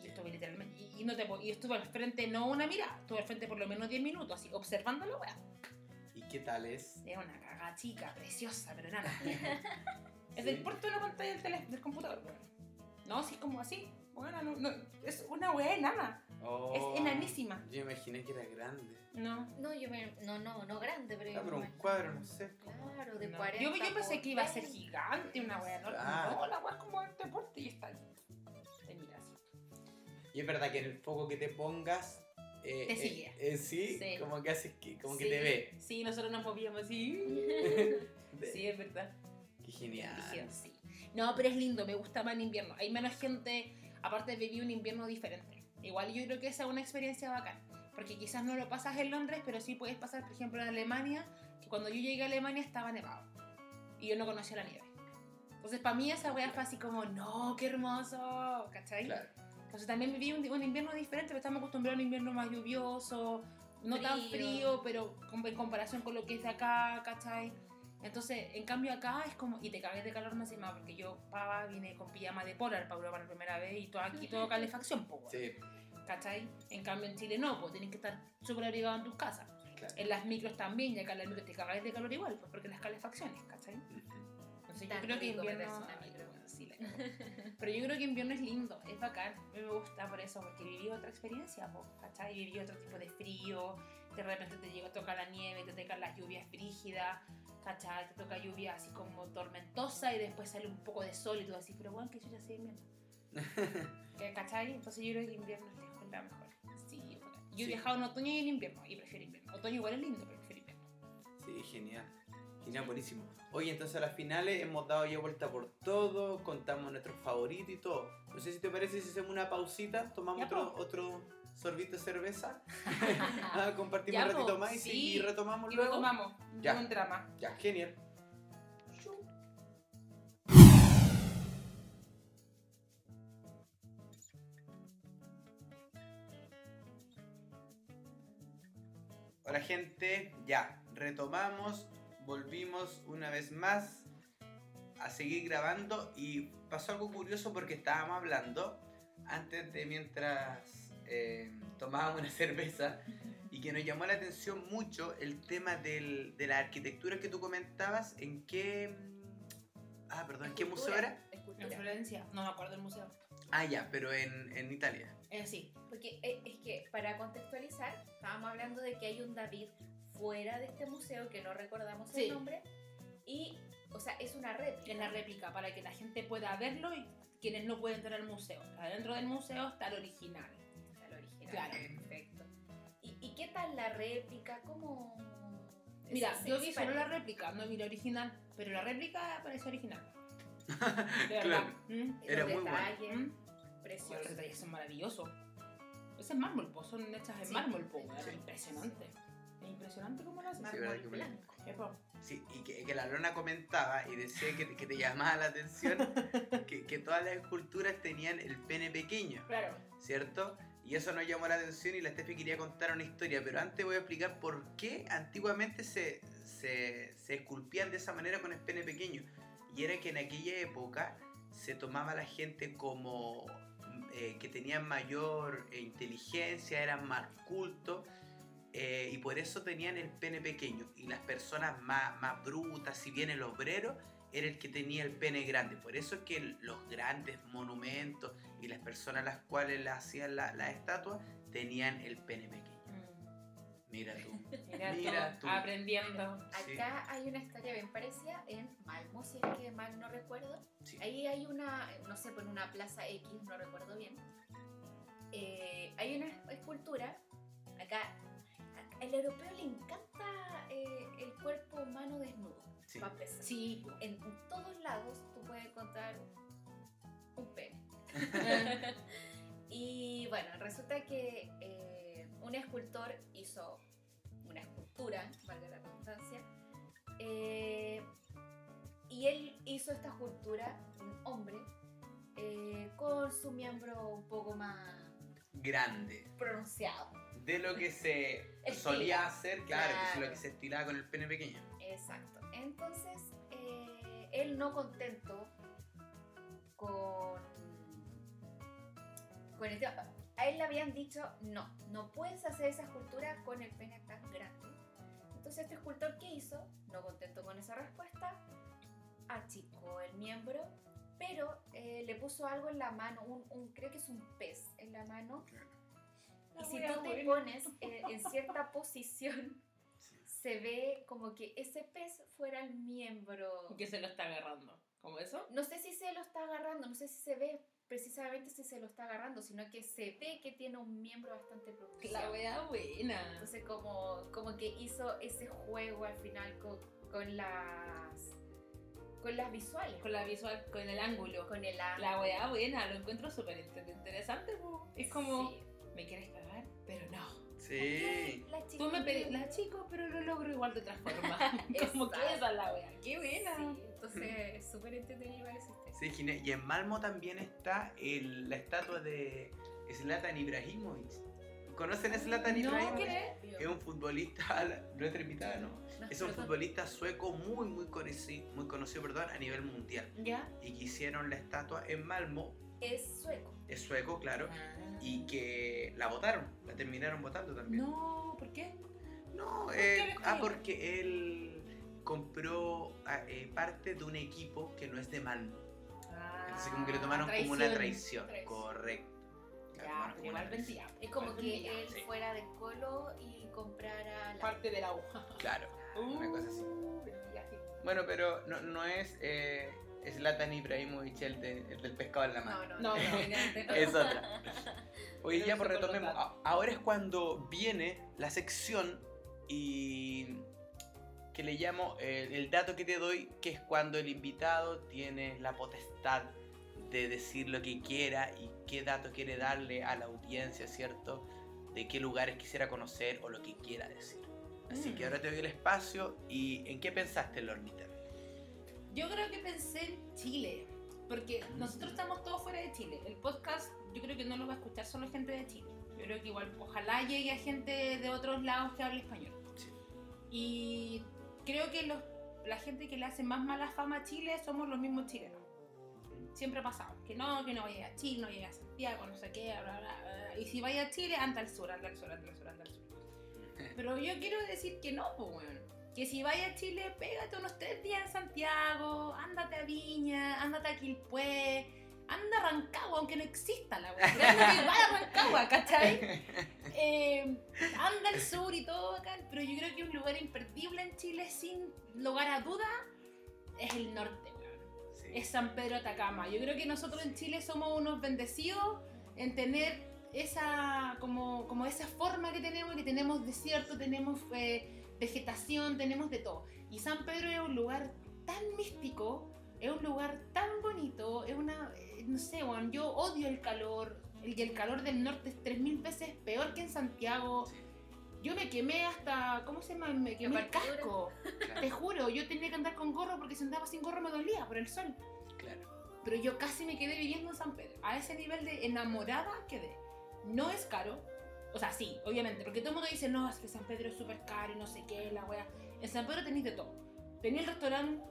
B: Y estuve literalmente. Y, y no te y estuve al frente, no una mirada, estuve al frente por lo menos 10 minutos, así, observando la weá.
A: ¿Y qué tal es?
B: Es una caga chica, preciosa, pero nada. es del puerto de la pantalla del, tele- del computador, weón. No, sí, es como así. Bueno, no, no, es una weá enana.
A: Oh,
B: Es enanísima.
A: Yo imaginé que era grande.
B: No.
C: No, yo me... No, no, no grande, pero...
A: Ah, pero un cuadro, no sé.
C: Claro, de
B: No.
C: 40
B: Yo, yo pensé que iba a ser
C: 20.
B: gigante una weá. No,
A: Ah.
B: no la weá es como este porte y está ahí. Te.
A: Y es verdad que en el foco que te pongas. eh,
B: Te
A: eh,
B: sigue.
A: eh, sí,
B: Sí.
A: como que haces que, como que te ve.
B: Sí, nosotros nos movíamos así. Sí, es verdad.
A: Qué genial.
B: Sí. No, pero es lindo, me gusta más el invierno. Hay menos gente, aparte viví un invierno diferente. Igual yo creo que esa es una experiencia bacán. Porque quizás no lo pasas en Londres, pero sí puedes pasar, por ejemplo, en Alemania, que cuando yo llegué a Alemania estaba nevado. Y yo no conocía la nieve. Entonces, para mí esa weá fue así como, no, qué hermoso, ¿cachai?
A: Claro.
B: Entonces también viví un, un invierno diferente, pero estamos acostumbrados a un invierno más lluvioso, no tan
C: Frío.
B: frío, pero con- en comparación con lo que es de acá, ¿cachai? Entonces, en cambio acá es como, y te cagué de calor más encima, porque yo, pava, vine con pijama de polar para Europa la primera vez y todo aquí todo calefacción, weón,
A: Sí,
B: ¿cachai? En cambio en Chile no, pues tienes que estar súper abrigado en tus casas.
A: claro.
B: En las micros también, y acá en las micros te cagas de calor igual, pues porque las calefacciones, ¿cachai? Entonces
C: Tan
B: yo creo que invierno... Ay, bueno, sí, la. Pero yo creo que invierno es lindo, es bacán. A mí me gusta por eso, porque viví otra experiencia, po, ¿cachai? Viví otro tipo de frío, de repente te llega a tocar la nieve, te tocan las lluvias frígidas, ¿cachai? Te toca lluvia así como tormentosa y después sale un poco de sol y todo así, pero bueno, que yo ya sé invierno. ¿Qué, ¿Cachai? Entonces yo creo que invierno es lejos la mejor. Sí. Yo he
A: Sí.
B: viajado en otoño y en invierno y prefiero invierno. Otoño igual es lindo, pero prefiero invierno.
A: Sí, genial. Genial, buenísimo. Oye, entonces a las finales hemos dado ya vuelta por todo, contamos nuestros favoritos y todo. No sé si te parece si hacemos una pausita, tomamos
B: Ya,
A: otro, otro sorbito de cerveza, Ah, compartimos
B: Ya,
A: un ratito más y,
B: sí.
A: y retomamos
B: Y
A: luego.
B: retomamos.
A: Ya.
B: Un drama.
A: Ya, genial. Hola gente, ya, retomamos, volvimos una vez más a seguir grabando y pasó algo curioso porque estábamos hablando antes de mientras eh, tomábamos una cerveza y que nos llamó la atención mucho el tema del- de la arquitectura que tú comentabas, en qué... Ah, perdón, ¿en qué museo
C: Escultura,
A: era?
B: En
C: Escultura.
B: Florencia. No me acuerdo del museo.
A: Ah, ya, pero en, en Italia.
B: Eh, sí.
C: Porque eh, es que para contextualizar, estábamos hablando de que hay un David fuera de este museo que no recordamos
B: Sí.
C: el nombre y, o sea, es una réplica.
B: Es la réplica para que la gente pueda verlo y quienes no pueden entrar al museo. Adentro del museo está el original. Claro.
C: Perfecto. ¿Y, y qué tal la réplica? ¿Cómo?
B: Mira, yo vi solo la réplica, no vi la original, pero la réplica parece original. De verdad.
A: Claro.
B: ¿Mm?
A: Era
C: Los
A: muy bueno.
C: detalles,
B: ¿Mm?
C: preciosos.
B: Los detalles son maravillosos. Ese es mármol, po, son hechas en
C: Sí.
B: mármol, po,
C: Sí.
B: es impresionante. Es impresionante cómo lo hacen.
A: Sí,
C: Mármol
A: verdad que muy
C: blanco.
B: Po.
A: Sí, y que, que la lona comentaba y decía que, que te llamaba la atención que, que todas las esculturas tenían el pene pequeño,
B: Claro.
A: ¿cierto? Y eso nos llamó la atención y la Steffi quería contar una historia, pero antes voy a explicar por qué antiguamente se, se, esculpían de esa manera con el pene pequeño. Y era que en aquella época se tomaba a la gente como eh, que tenían mayor eh, inteligencia, eran más cultos. eh, y por eso tenían el pene pequeño. Y las personas más, más brutas, si bien el obrero, era el que tenía el pene grande. Por eso es que los grandes monumentos y las personas a las cuales le hacían la, la estatua tenían el pene pequeño. Mira tú.
B: Mira,
A: Mira
B: tú,
A: tú.
B: aprendiendo.
A: Sí.
C: Acá hay una historia bien parecida en Malmo, si es que mal no recuerdo.
A: Sí.
C: Ahí hay una, no sé, por una plaza X, no recuerdo bien. Eh, hay una escultura. Acá, a- al europeo le encanta eh, el cuerpo humano desnudo.
A: Sí.
C: pa' empezar.
B: Sí.
C: En todos lados tú puedes encontrar un pene. y bueno, resulta que eh, un escultor hizo una escultura, valga la redundancia, eh, y él hizo esta escultura, un hombre, eh, con su miembro un poco más
A: Grande.
C: pronunciado.
A: De lo que se solía hacer, claro, que es lo
C: Claro.
A: que se estilaba con el pene pequeño.
C: Exacto. Entonces, eh, él no contento con, con el tema- A él le habían dicho, no, no puedes hacer esa escultura con el pene tan grande. Entonces, este escultor, ¿qué hizo? No contento con esa respuesta, achicó el miembro, pero eh, le puso algo en la mano, un, un- creo que es un pez en la mano. Y si tú te pones eh, en cierta posición, se ve como que ese pez fuera el miembro.
B: Que se lo está agarrando. ¿Cómo eso?
C: No sé si se lo está agarrando, no sé si se ve precisamente si se lo está agarrando, sino que se ve que tiene un miembro bastante
B: La
C: pronunciado.
B: wea buena.
C: Entonces como, como que hizo ese juego al final con, con las con las visuales,
B: Con la visual, con el ángulo.
C: con el ángulo.
B: La wea buena, lo encuentro súper inter- interesante. Es como,
C: Sí.
B: me quieres cagar, pero no.
A: Sí.
C: La
B: Tú me
C: chica-
B: pedís la chico, pero lo logro igual de otra forma. como que esa es la wea. Qué buena.
C: Sí, entonces es súper entretenido igual ese.
A: Sí. Y en Malmo también está el- la estatua de Zlatan Ibrahimovic. ¿Conocen a Zlatan
B: No,
A: Ibrahimovic?
B: ¿qué?
A: Es un futbolista, nuestra invitada, ¿no? Es un futbolista sueco muy, muy conocido, muy conocido perdón, a nivel mundial.
B: ¿Ya?
A: Y que hicieron la estatua en Malmo,
C: Es sueco.
A: Es sueco, claro,
B: Ah.
A: y que la votaron, la terminaron votando también.
B: No, ¿por qué?
A: No, eh, ah, porque él compró ah, eh, parte de un equipo que no es de Malmo. Entonces como que lo tomaron como una traición.
C: Traición.
A: Correcto.
B: Ya,
A: como
B: igual
A: una traición.
B: vendía.
C: Es como que
B: vendía.
C: él
A: sí.
C: fuera de Colo y comprara la...
B: Parte de la aguja.
A: Claro, una cosa así.
B: Uh.
A: Bueno, pero no, no es eh, Zlatan Ibrahimovic el, de- el del pescado en la mano.
C: No, no,
B: No, no.
A: Es otra. Oye,
B: Pero
A: ya
B: por
A: retomemos. Ahora es cuando viene la sección y que le llamo eh, el dato que te doy, que es cuando el invitado tiene la potestad de decir lo que quiera y qué dato quiere darle a la audiencia, ¿cierto? De qué lugares quisiera conocer o lo que quiera decir. Así
B: Mm.
A: que ahora te doy el espacio y ¿en qué pensaste, Lornita?
B: Yo creo que pensé en Chile, porque nosotros estamos todos fuera de Chile. El podcast yo creo que no lo va a escuchar solo gente de Chile. Yo creo que igual ojalá llegue a gente de otros lados que hable español.
A: Sí.
B: Y creo que los, la gente que le hace más mala fama a Chile somos los mismos chilenos. Siempre ha pasado. Que no, que no vaya a Chile, no vaya a Santiago, no sé qué, bla, bla, bla. Y si vaya a Chile, anda al sur, anda al sur, anda al sur, anda al sur. Pero yo quiero decir que no, pues, weón. Que si vaya a Chile, pégate unos tres días en Santiago, ándate a Viña, ándate a Quilpué, anda a Rancagua, aunque no exista la weá. Anda igual a Rancagua, ¿cachai? Eh, anda al sur y todo bacán, pero yo creo que un lugar imperdible en Chile, sin lugar a duda, es el norte, weón.
A: Sí.
B: Es San Pedro Atacama. Yo creo que nosotros en Chile somos unos bendecidos en tener esa como, como esa forma que tenemos, que tenemos desierto, tenemos eh, vegetación, tenemos de todo. Y San Pedro es un lugar tan místico, es un lugar tan bonito, es una, eh, no sé, weón, yo odio el calor, el, y el calor del norte es 3.000 veces peor que en Santiago.
A: Sí.
B: Yo me quemé hasta, ¿cómo se llama? Me quemé el casco.
A: Claro,
B: Te juro, yo tenía que andar con gorro porque si andaba sin gorro me dolía por el sol.
A: claro.
B: Pero yo casi me quedé viviendo en San Pedro. A ese nivel de enamorada quedé. No es caro. O sea, sí, obviamente. Porque todo el mundo dice, no, es que San Pedro es súper caro y no sé qué, la wea. En San Pedro tenéis de todo. Tenía el restaurante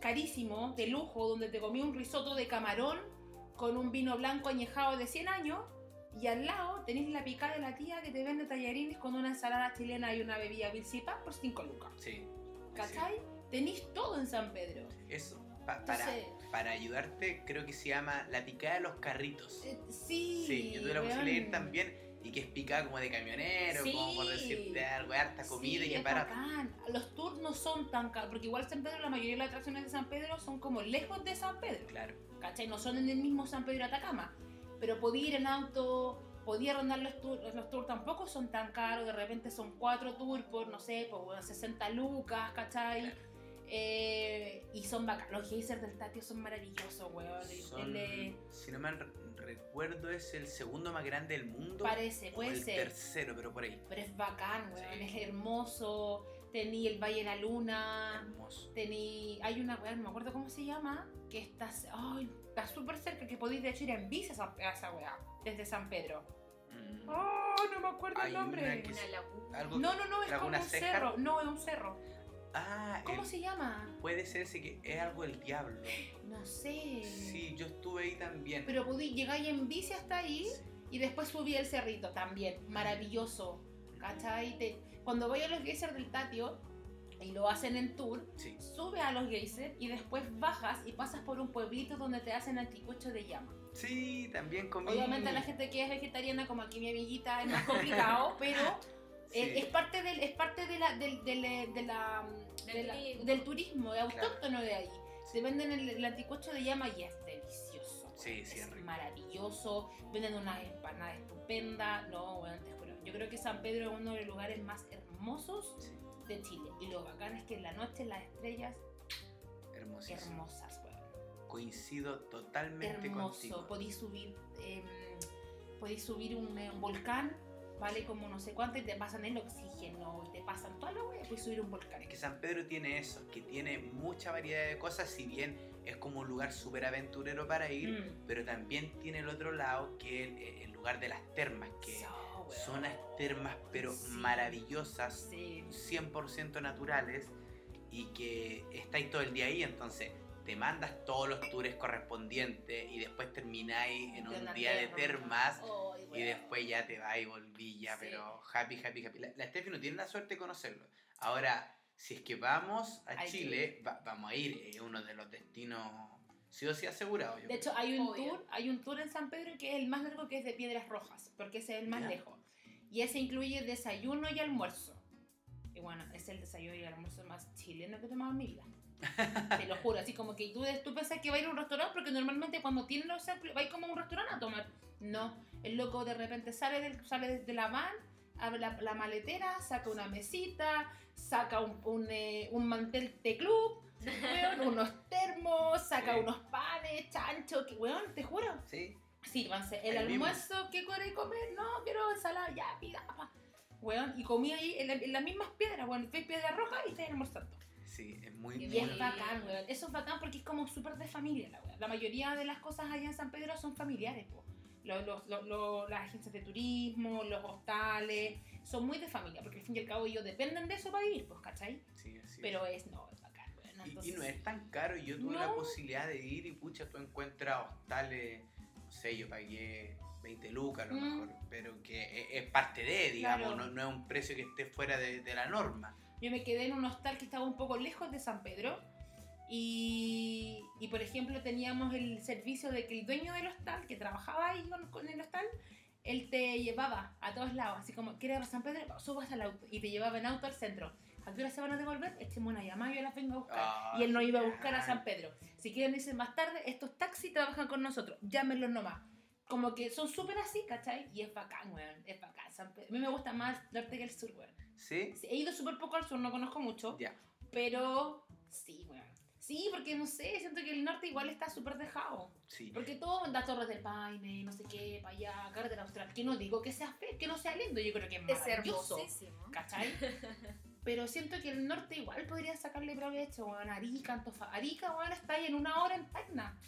B: carísimo, de lujo, donde te comí un risotto de camarón con un vino blanco añejado de 100 años. Y al lado tenéis la picada de la tía que te vende tallarines con una ensalada chilena y una bebida Vilsipa por 5 lucas.
A: Sí.
B: ¿Cachai? Tenéis todo en San Pedro.
A: Eso, pa- para,
B: Entonces,
A: para ayudarte, creo que se llama la picada de los carritos.
B: eh, sí.
A: Sí, yo tuve la posibilidad de ir también y que es picada como de camionero,
B: Sí.
A: como por decirte algo, harta comida
B: Sí,
A: y es barato.
B: bacán. Los tours no son tan caros, porque igual San Pedro, la mayoría de las atracciones de San Pedro son como lejos de San Pedro,
A: Claro.
B: ¿cachai? No son en el mismo San Pedro Atacama, pero podía ir en auto, podía rondar los tours, los tours tampoco son tan caros, de repente son cuatro tours por, no sé, por bueno, 60 lucas, ¿cachai?
A: Claro.
B: Eh, y son bacán. Los geysers del Tatio son maravillosos, weón.
A: Son,
B: el-
A: si no mal re- recuerdo, es el segundo más grande del mundo.
B: parece,
A: o
B: puede
A: el
B: ser.
A: tercero, pero por ahí.
B: Pero es bacán, weón.
A: Sí.
B: Es hermoso. Tení el Valle de la Luna.
A: Hermoso.
B: Tení, hay una weá, no me acuerdo cómo se llama, que está, ay, está súper cerca, que podéis de hecho ir en bici a esa, a esa weá, desde San Pedro.
A: Mm.
B: Oh, no me acuerdo
A: Hay
B: el nombre.
A: una que
C: Una laguna.
A: Algo
B: No, no, no, es como
A: ¿Laguna
B: un cerro. No, es un cerro.
A: Ah,
B: ¿Cómo
A: el-
B: se llama?
A: puede ser ese que es algo del diablo.
B: No sé.
A: Sí, yo estuve ahí también.
B: Pero podéis llegar en bici hasta ahí
A: Sí.
B: y después subí el cerrito también. Maravilloso. ¿Cachai? Te- cuando voy a los geysers del Tatio y lo hacen en tour,
A: Sí.
B: sube a los geysers y después bajas y pasas por un pueblito donde te hacen anticucho de llama.
A: Sí, también comí.
B: Obviamente la gente que es vegetariana, como aquí mi amiguita, es más complicado, pero
A: Sí.
B: eh, es parte del, es parte de la, del, del, de la,
C: Del
B: de la-
C: turismo.
B: del turismo, autóctono de ahí. Se venden el, el anticucho de llama y es delicioso.
A: Sí, sí, es
B: es
A: rico.
B: maravilloso. Venden unas empanadas estupendas. No, bueno, te juro. Yo creo que San Pedro es uno de los lugares más hermosos
A: Sí,
B: de Chile. Y lo bacán es que en la noche las estrellas hermosas, weón.
A: Coincido totalmente
B: hermoso.
A: contigo.
B: Podéis subir, em, podéis subir un, eh, un volcán, vale como no sé cuánto, y te pasan el oxígeno, y te pasan toda la wea, puedes subir un volcán.
A: Es que San Pedro tiene eso, que tiene mucha variedad de cosas, si bien es como un lugar súper aventurero para ir,
B: Mm.
A: pero también tiene el otro lado, que es el, el lugar de las termas, que
B: So,
A: son unas termas pero
B: Sí.
A: maravillosas,
B: Sí.
A: 100% naturales, y que estáis todo el día ahí, entonces te mandas todos los tours correspondientes y después termináis en un día de
B: terma.
A: termas y después ya te vas y volví ya,
B: Sí.
A: pero happy, happy, happy. La, la Steffi no tiene la suerte de conocerlo. Ahora, si es que vamos a Chile, va- vamos a ir, es uno de los destinos sí o sí asegurados. yo
B: De
A: creo.
B: hecho, hay un
C: Obvio.
B: tour, hay un tour en San Pedro que es el más largo que es de Piedras Rojas, porque ese es el más lejos. Y ese incluye desayuno y almuerzo. Y bueno, es el desayuno y almuerzo más chileno que he tomado en mi vida. Te lo juro, así como que tú, tú pensás que va a ir a un restaurante porque normalmente cuando tienen los samples va a ir como a un restaurante a tomar. No, el loco de repente sale, del, sale de la van, abre la, la maletera, saca una mesita, saca un, un, eh, un mantel de club, weón, unos termos, saca
A: Sí.
B: unos panes, chancho, que weón, te juro.
A: Sí.
B: Sírvanse. El
A: mismo.
B: almuerzo, ¿qué quiere comer? No, quiero ensalada, ya, pida. Weón, y comí ahí en, la- en las mismas piedras, weón, fue piedra roja y estoy almorzando.
A: Sí, es muy,
C: Y
A: muy-
B: es bacán, weón. Eso es bacán porque es como súper de familia, la weón. La mayoría de las cosas allá en San Pedro son familiares, po. Los, los- los- las agencias de turismo, los hostales, son muy de familia, porque al fin y al cabo ellos dependen de eso para vivir, pues, ¿cachai?
A: sí, así.
B: Pero es, no, es bacán.
A: Y-
B: Entonces,
A: y, no es tan caro. Yo tuve la
B: No.
A: posibilidad de ir y pucha, tú encuentras hostales, no sé, yo pagué 20 lucas a lo
B: Mm.
A: mejor, pero que es, es parte de, digamos,
B: Claro.
A: no, no es un precio que esté fuera de, de la norma.
B: Yo me quedé en un hostal que estaba un poco lejos de San Pedro. Y, y, por ejemplo, teníamos el servicio de que el dueño del hostal, que trabajaba ahí con, con el hostal, él te llevaba a todos lados. Así como, ¿quieres ir a San Pedro? Subas al auto. Y te llevaba en auto al centro. ¿A qué hora se van a devolver? Echemos una llamada y yo las vengo a buscar.
A: Ah,
B: y él nos iba a buscar a. San Pedro. Si quieren irse más tarde, estos taxis trabajan con nosotros. Llámenlos nomás. Como que son súper así, ¿cachai? Y es bacán, weón. Es bacán. San Pedro. A mí me gusta más el norte que el sur, weón.
A: ¿Sí?
B: Sí, He ido súper poco al sur, no conozco mucho.
A: Ya.
B: Pero sí, weón. Sí, porque no sé, siento que el norte igual está súper dejado.
A: Sí.
B: Porque todo da Torres del Paine, no sé qué, para allá, carretera austral. Que no digo que sea feo, que no sea lindo, yo creo que es
C: Es
B: maravilloso.
C: hermosísimo.
B: ¿Cachai? Pero siento que el norte igual podría sacarle provecho, weón. Arica, Antofagasta. Arica, weón, está ahí en una hora en Tacna.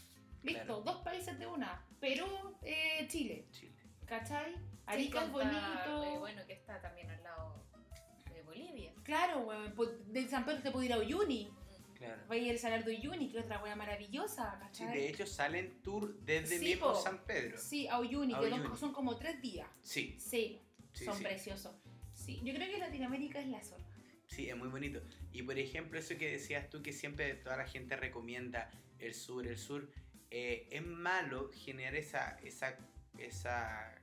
B: Listo,
A: Claro.
B: dos países de una. Perú, eh, Chile.
A: Chile.
B: ¿Cachai? Arica es
C: contar,
B: bonito.
C: eh, bueno, que está también al lado.
B: Claro, weón. pues, De San Pedro te puedo ir a Uyuni.
A: Claro.
B: Va a ir el Salar de Uyuni, que es otra wea maravillosa,
A: Sí,
B: ¿cachai?
A: de hecho salen tour desde
B: Sí,
A: mismo. San Pedro.
B: Sí, a Uyuni,
A: A
B: que
A: Uyuni.
B: son como tres días.
A: Sí,
B: Sí,
A: sí,
B: son
A: sí.
B: preciosos. Sí, yo creo que Latinoamérica es la zona.
A: Sí, es muy bonito. Y por ejemplo, eso que decías tú, que siempre toda la gente recomienda el sur, el sur, eh, es malo generar esa, esa, esa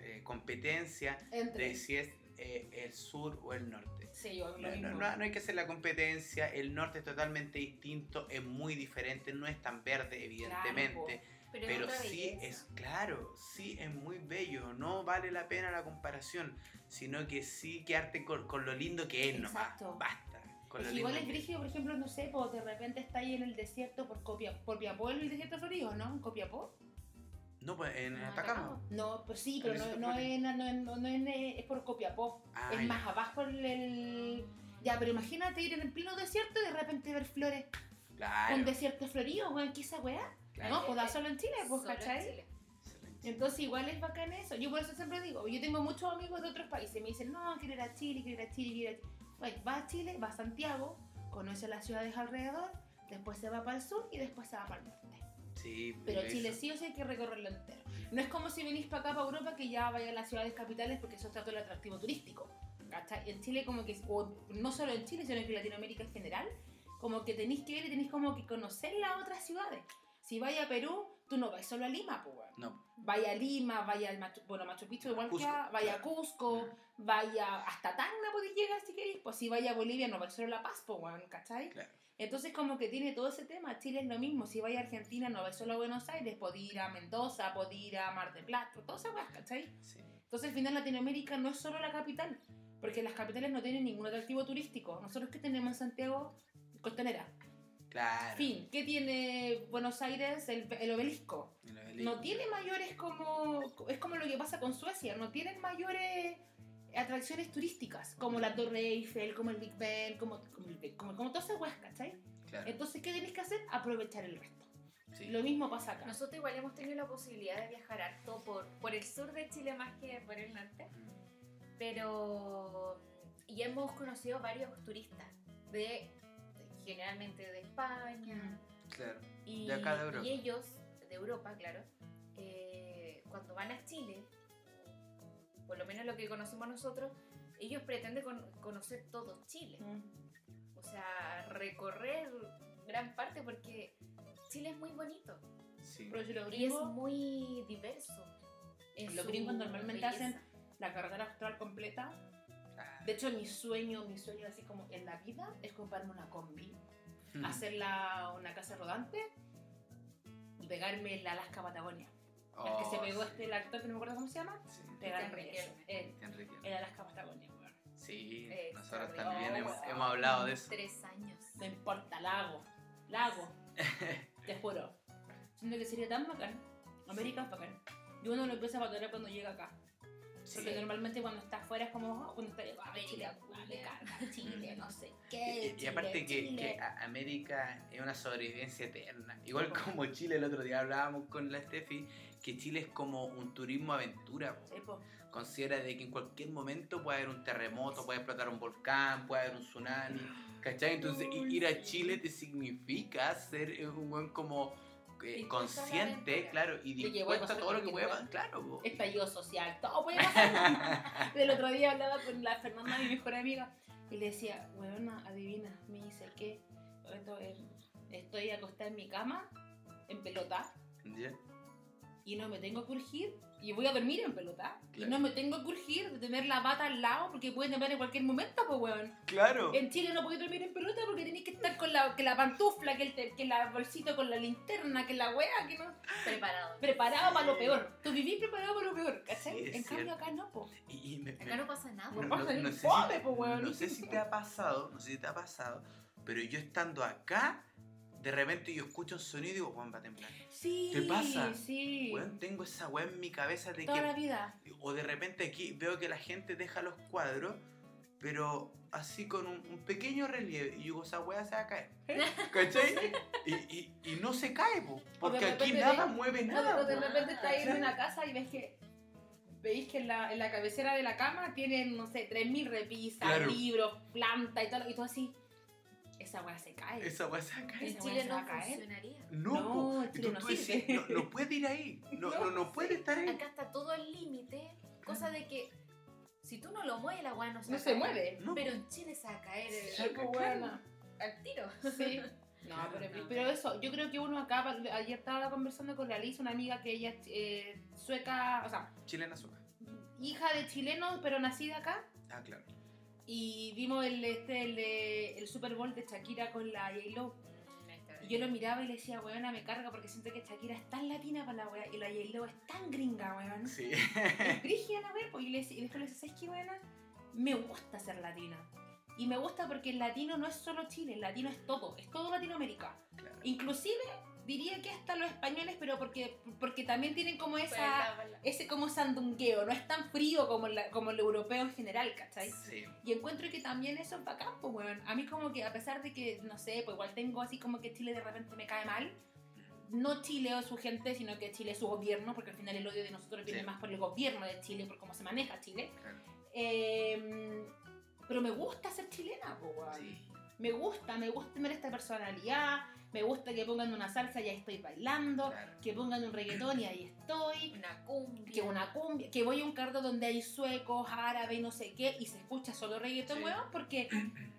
A: eh, competencia
B: Entre.
A: de si es eh, el sur o el norte.
B: Sí, yo
A: No, no- no- no hay que hacer la competencia, el norte es totalmente distinto, es muy diferente, no es tan verde evidentemente,
C: Pero,
A: pero
C: es
A: sí
C: belleza.
A: es claro, sí es muy bello, no vale la pena la comparación, sino que sí quedarte con, con lo lindo que es nomás,
B: Exacto.
A: basta. Con
B: Es
A: lo
B: que igual
A: lindo
B: es brígido, por ejemplo, no sé, pues de repente está ahí en el desierto por Copia, por Copiapó, en el desierto florido, ¿no? ¿En Copiapó?
A: No, pues en
C: No,
A: Atacama.
B: No, pues sí, pero no, no, es, no, es- no, no es, es por Copiapó.
A: Ah,
B: es
A: ya.
B: más abajo el, el- Ya, pero imagínate ir en el pleno desierto y de repente ver flores.
A: Claro.
B: Un desierto florido, weón, ¿qué esa weá?
A: claro.
B: No, pues da solo en Chile, pues,
C: Solo en
B: ¿cachai?
C: Chile.
B: Entonces igual es bacán eso. Yo por eso siempre digo, yo tengo muchos amigos de otros países, me dicen, no, quiero ir a Chile, quiero ir a Chile, quiero ir a Chile. Bueno, va a Chile, va a Santiago, conoce las ciudades alrededor, después se va para el sur y después se va para el norte.
A: Sí,
B: Pero
A: eso.
B: Chile sí o sí hay que recorrerlo entero. No es como si venís para acá, para Europa, que ya vaya a las ciudades capitales porque eso está todo el atractivo turístico. ¿cachai? En Chile como que, o no solo en Chile, sino en Latinoamérica en general, como que tenéis que ir y tenéis como que conocer las otras ciudades. Si vaya a Perú, tú no vas solo a Lima, pues weón.
A: No,
B: Vaya a Lima, vaya al Machu, bueno, Machu Picchu igual
A: Cusco,
B: que a- vaya a
A: claro.
B: Cusco, vaya hasta Tacna podéis llegar si queréis, pues si vaya a Bolivia no vais solo a La Paz, pues weón, ¿cachai?
A: claro.
B: Entonces como que tiene todo ese tema, Chile es lo mismo, si vais a Argentina no vais solo a Buenos Aires, podéis ir a Mendoza, podéis ir a Mar del Plata, todas esas weas, ¿cachai?
A: Sí.
B: Entonces al final Latinoamérica no es solo la capital, porque las capitales no tienen ningún atractivo turístico. Nosotros que tenemos en Santiago, Costanera.
A: Claro.
B: Fin, ¿qué tiene Buenos Aires? El, el obelisco.
A: El obelisco.
B: No tiene mayores como... Es como lo que pasa con Suecia, no tienen mayores atracciones turísticas, como la Torre Eiffel, como el Big Ben, como, como, el como, como todas esas weas, ¿cachai?
A: Claro.
B: Entonces, ¿qué tenéis que hacer? Aprovechar el resto.
A: Sí.
B: Lo mismo pasa acá.
C: Nosotros igual hemos tenido la posibilidad de viajar harto por, por el sur de Chile más que por el norte, pero y hemos conocido varios turistas de generalmente de España
A: Claro.
C: y,
A: De acá de Europa.
C: y ellos de Europa, claro, eh, cuando van a Chile, por lo menos lo que conocimos nosotros, ellos pretenden con- conocer todo Chile,
B: Mm.
C: o sea, recorrer gran parte porque Chile es muy bonito.
A: Sí.
B: Pero si los
C: Y es muy diverso.
B: Los gringos normalmente
C: belleza.
B: hacen la carretera austral completa.
A: Claro.
B: De hecho, mi sueño, mi sueño así como en la vida es comprarme una combi
D: Mm.
B: hacer la, una casa rodante y pegarme la Alaska Patagonia. El que se
D: Oh,
B: pegó
D: sí.
B: este, el actor que no me acuerdo cómo se llama,
D: Sí,
B: pegarme
C: Enrique.
A: Enrique.
B: el Alaska Patagonia, weón.
A: Sí,
C: Eh,
A: nosotros
C: sorry.
A: también
B: Oh,
A: hemos, hemos hablado de eso.
C: Tres años.
B: No importa, lago, lago, te juro. Siento que sería tan bacán, América es bacán. Y uno lo empieza a valorar cuando llega acá. Porque
A: Sí.
B: normalmente cuando está afuera es como, oh, cuando está ah, Chile, vale, carga, Chile, no sé qué.
A: Y, y
B: Chile,
A: aparte que,
B: Chile.
A: que América es una sobrevivencia eterna. Igual como Chile, el otro día hablábamos con la Steffi, que Chile es como un turismo aventura.
B: Sí.
A: Considera de que en cualquier momento puede haber un terremoto, puede explotar un volcán, puede haber un tsunami. ¿Cachai? Entonces i- ir a Chile te significa ser un buen como eh, consciente, claro, y dispuesto a todo lo que pasar. Claro, po.
B: estallido social, todo puede pasar. El otro día hablaba con la Fernanda, mi mejor amiga, y le decía, weona, adivina, me dice que esto es- estoy acostada en mi cama, en pelota, y no me tengo que urgir, y voy a dormir en pelota, y
A: Claro.
B: no me tengo que urgir de tener la bata al lado porque puede temblar en cualquier momento, pues weón.
A: Claro.
B: En Chile no podéis dormir en pelota porque tenéis que estar con la, que la pantufla, que el, que la bolsito con la linterna, que la wea, que no...
C: Preparado.
B: Preparado para lo peor. Tú vivís preparado para lo peor, ¿cachai?
A: Sí,
B: en cambio
A: cierto.
B: acá no.
A: Y, y me-
C: Acá no pasa nada.
B: No
A: no,
B: pasa
A: no-
B: ni
A: no sé si,
B: po, weón.
A: no sé si te ha pasado, no sé si te ha pasado, pero yo estando acá, de repente yo escucho un sonido y digo, Juan va a temblar.
B: Sí,
A: ¿Te pasa?
B: Sí.
A: Weón, tengo esa weá en mi cabeza de
B: Toda la
A: que.
B: vida.
A: O de repente aquí veo que la gente deja los cuadros, pero así con un, un pequeño relieve. Y yo digo, esa weá se va a caer. ¿Cachai? Y, y- y no se cae, po, porque aquí nada
B: ve-
A: mueve nada.
B: o de repente estás ahí en una casa y ves que. Veis que en la, en la cabecera de la cama tienen, no sé, 3.000 repisas,
A: Claro.
B: libros, plantas y todo. Y tú así. Esa weá se cae.
A: Esa weá se caer.
C: En
B: Esa
C: Chile no
B: a caer.
C: funcionaría.
A: No,
B: No, Chile
A: tú,
B: no
A: tú decís, no, no puede ir ahí. No, no, no puede estar ahí.
C: Acá está todo el límite. Cosa de que si tú no lo mueves, la weá no se
B: No se mueve.
A: No,
C: Pero en Chile se va a caer el-
B: pues, weona.
C: al tiro.
B: Sí. No, pero, pero eso, yo creo que uno acá, ayer estaba conversando con la Liz, una amiga que ella es eh, sueca, o sea,
A: Chilena azúcar.
B: hija de chilenos, pero nacida acá.
A: Ah, claro.
B: Y vimos el, este, el, de- el Super Bowl de Shakira con la J-Lo. Y yo lo miraba y le decía, weona, me carga porque siento que Shakira es tan latina para la wea y la J-Lo es tan gringa, weón.
A: Sí.
B: Es brígida la wea, pues, y, le, y después le decía, ¿sabes qué, weona? Me gusta ser latina. Y me gusta porque el latino no es solo Chile, el latino es todo, es todo Latinoamérica.
A: claro.
B: Inclusive diría que hasta los españoles, pero porque, porque también tienen como esa, ese como sandungueo, no es tan frío como, la- como el europeo en general, ¿cachai?
A: Sí.
B: Y encuentro que también eso es bacán, pues, weón. A mí como que a pesar de que, no sé, pues igual tengo así como que Chile de repente me cae mal. No Chile o su gente, sino que Chile su gobierno, porque al final el odio de nosotros viene
A: Sí.
B: más por el gobierno de Chile, por cómo se maneja Chile.
A: Claro.
B: Eh, pero me gusta ser chilena, pues, weón.
A: Sí.
B: Me gusta, me gusta tener esta personalidad, me gusta que pongan una salsa y ahí estoy bailando,
A: Claro.
B: que pongan un reggaetón y ahí estoy,
C: Una cumbia.
B: que una cumbia, que voy a un cardo donde hay suecos, árabes, no sé qué, y se escucha solo reggaetón,
A: Sí.
B: weón, porque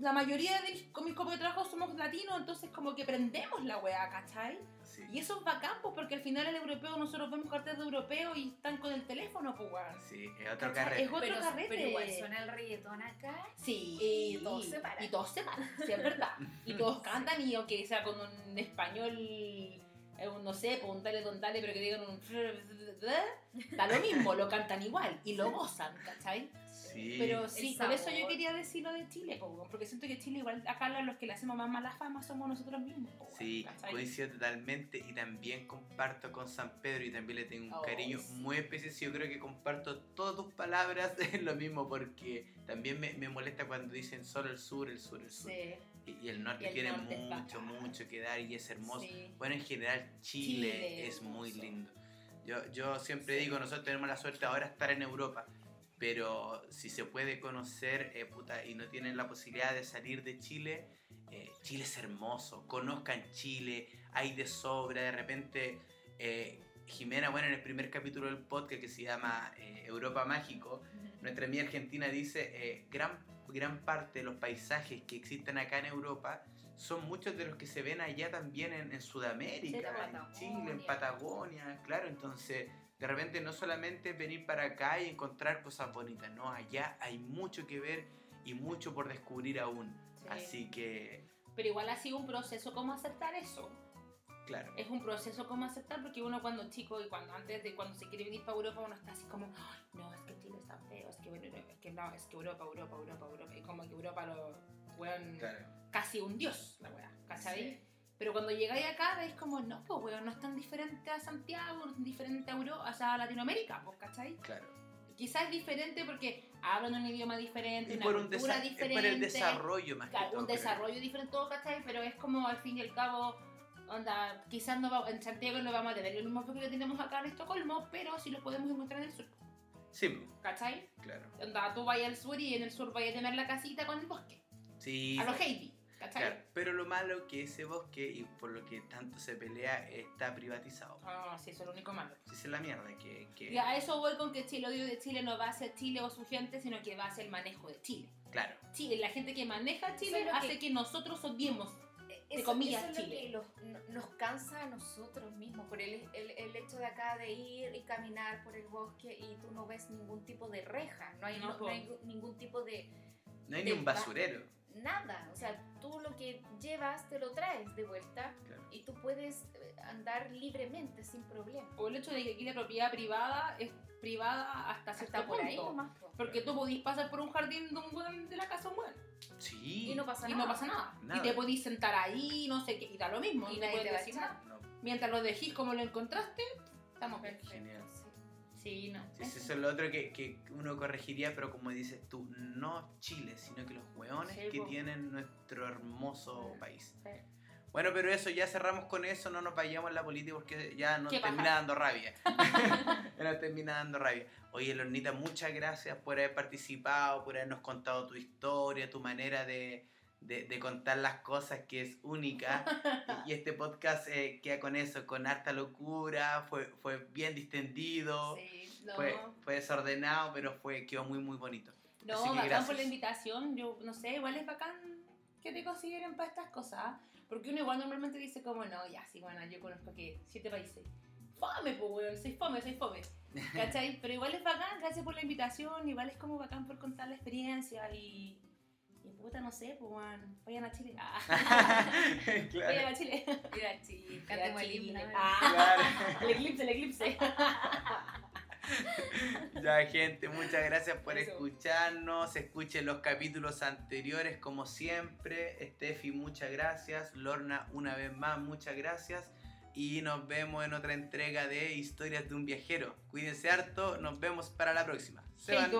B: la mayoría de mis, con mis compañeros de trabajo somos latinos, entonces como que prendemos la weá, ¿cachai?
A: Sí.
B: Y eso es bacán, pues, porque al final el europeo, nosotros vemos cartel de europeo y están con el teléfono, pues, weón.
A: Sí, es otro
B: ¿Cachai?
A: carrete.
B: Es otro
C: pero,
B: carrete.
C: pero igual suena el reggaetón acá.
B: Sí,
C: Y todos se paran.
B: Y todos se paran, sí, es verdad. Y todos cantan y aunque sea con un español, eh, no sé, pues un dale don dale, pero que digan un... Da lo mismo, lo cantan igual y lo gozan, ¿cachai?
A: Sí.
B: Pero sí, por eso yo quería decir lo de Chile, po, porque siento que Chile igual acá los que le hacemos más mala fama somos nosotros mismos. po,
A: Sí,
B: ¿cachai?
A: coincido totalmente y también comparto con San Pedro y también le tengo un
B: Oh,
A: cariño
B: sí.
A: muy especial. Yo creo que comparto todas tus palabras en lo mismo porque también me, me molesta cuando dicen solo el sur, el sur, el sur.
B: Sí,
A: Y, y el norte
B: Y el
A: tiene mucho, mucho que dar y es hermoso.
B: sí.
A: Bueno, en general Chile,
B: Chile,
A: es muy
B: hermoso.
A: lindo. Yo, yo siempre
B: Sí.
A: digo, nosotros tenemos la suerte ahora de estar en Europa, pero si se puede conocer eh, puta, y no tienen la posibilidad de salir de Chile, eh, Chile es hermoso. Conozcan Chile, hay de sobra. De repente, eh, Jimena, bueno, en el primer capítulo del podcast que se llama Europa Mágico, nuestra amiga argentina dice, gran, gran parte de los paisajes que existen acá en Europa son muchos de los que se ven allá también en, en Sudamérica,
C: Sí,
A: en Chile, en
C: Patagonia.
A: Patagonia, claro, entonces de repente no solamente es venir para acá y encontrar cosas bonitas, no, allá hay mucho que ver y mucho por descubrir aún,
B: Sí.
A: así que
B: Pero igual ha sido un proceso como aceptar eso.
A: Claro.
B: Es un proceso como aceptar porque uno cuando chico y cuando antes de cuando se quiere venir para Europa uno está así como, "Ay, no, es que Chile está feo, es que bueno, no, es que no, es que Europa, Europa, Europa, Europa. Y como que Europa lo, weón,
A: Claro.
B: casi un dios, la weá, ¿cachai?
C: Sí.
B: Pero cuando llegáis acá veis como, no, pues weón, no es tan diferente a Santiago, no es tan diferente a Europa, o sea, a Latinoamérica, pues, ¿cachai?
A: Claro.
B: Quizás es diferente porque hablan un idioma diferente,
A: Y
B: una
A: por, un
B: cultura
A: desa- es
B: diferente.
A: por el desarrollo más que todo,
B: un
A: creo.
B: desarrollo diferente, todo, ¿cachai? Pero es como al fin y al cabo, onda, quizás no va- en Santiago no vamos a tener el mismo enfoque que tenemos acá en Estocolmo, pero sí lo podemos encontrar en el sur,
A: Sí,
B: ¿cachai?
A: claro.
B: Onda, tú vas al sur y en el sur vas a tener la casita con el bosque,
A: Sí.
B: a los Heidi, ¿cachai?
A: Claro, pero lo malo que ese bosque, y por lo que tanto se pelea, está privatizado.
B: Ah, sí, eso es lo único malo.
A: Esa es la mierda, que... que-
B: Y a eso voy con que Chile, odio de Chile no va a ser Chile o su gente, sino que va a ser el manejo de Chile.
A: Claro,
B: Chile, la gente que maneja Chile
C: es lo
B: hace que... nosotros odiemos.
C: Eso,
B: comillas,
C: eso es lo
B: Chile.
C: que los- no- nos cansa a nosotros mismos por el, el, el hecho de acá de ir y caminar por el bosque y tú no ves ningún tipo de reja, no hay,
B: No,
C: no- no hay ningún tipo de
A: no hay
C: de
A: ni un
C: ba-
A: basurero.
C: Nada, o sea, tú lo que llevas te lo traes de vuelta
A: Claro.
C: y tú puedes eh, andar libremente sin problema.
B: O el hecho de que aquí la propiedad privada es privada hasta cierto
C: Hasta por ahí
B: punto.
C: nomás. po.
B: Porque tú podís pasar por un jardín de un de la casa un buen
A: Sí.
C: Y no pasa
B: y
C: nada.
B: no pasa nada.
A: Nada.
B: Y te podís sentar ahí, no sé qué, y da lo mismo.
C: Y
B: no
C: nadie
B: puedes
C: te va a
B: decir nada.
A: No,
B: Mientras lo dejís como lo encontraste, estamos bien.
A: Genial.
C: Sí.
B: No.
A: sí, eso es lo otro que, que uno corregiría, pero como dices tú, no Chile, sino que los hueones
B: Sí,
A: que
B: po.
A: tienen nuestro hermoso país.
B: Sí.
A: Bueno, pero eso, ya cerramos con eso, no nos vayamos en la política porque ya nos termina dando rabia. ya nos termina dando rabia. Oye, Lornita, muchas gracias por haber participado, por habernos contado tu historia, tu manera de, de- de contar las cosas que es única. y este podcast eh, queda con eso, con harta locura, fue, fue bien distendido,
B: Sí, no.
A: fue, fue desordenado, pero fue, quedó muy, muy bonito.
B: No, bacán
A: gracias.
B: por la invitación. Yo no sé, igual es bacán que te consideren para estas cosas. Porque uno igual normalmente dice como, no, ya, sí, bueno, yo conozco que siete países. Fome, pues, weón, soy fome, soy fome. ¿Cachai? Pero igual es bacán, gracias por la invitación. Igual es como bacán por contar la experiencia y... Y puta, no sé, pues, weón, vayan a Chile. Ah, vayan
A: claro.
B: a Chile.
C: Mira, sí,
B: Vayan
C: cantemos
B: a
C: el
B: Chile.
C: himno.
B: Ah,
A: Claro.
B: el eclipse, el eclipse.
A: Ya, gente, muchas gracias por
B: Eso.
A: escucharnos. Escuchen los capítulos anteriores, como siempre. Steffi, muchas gracias. Lorna, una vez más, muchas gracias. Y nos vemos en otra entrega de Historias de un Viajero. Cuídense harto. Nos vemos para la próxima. Se van.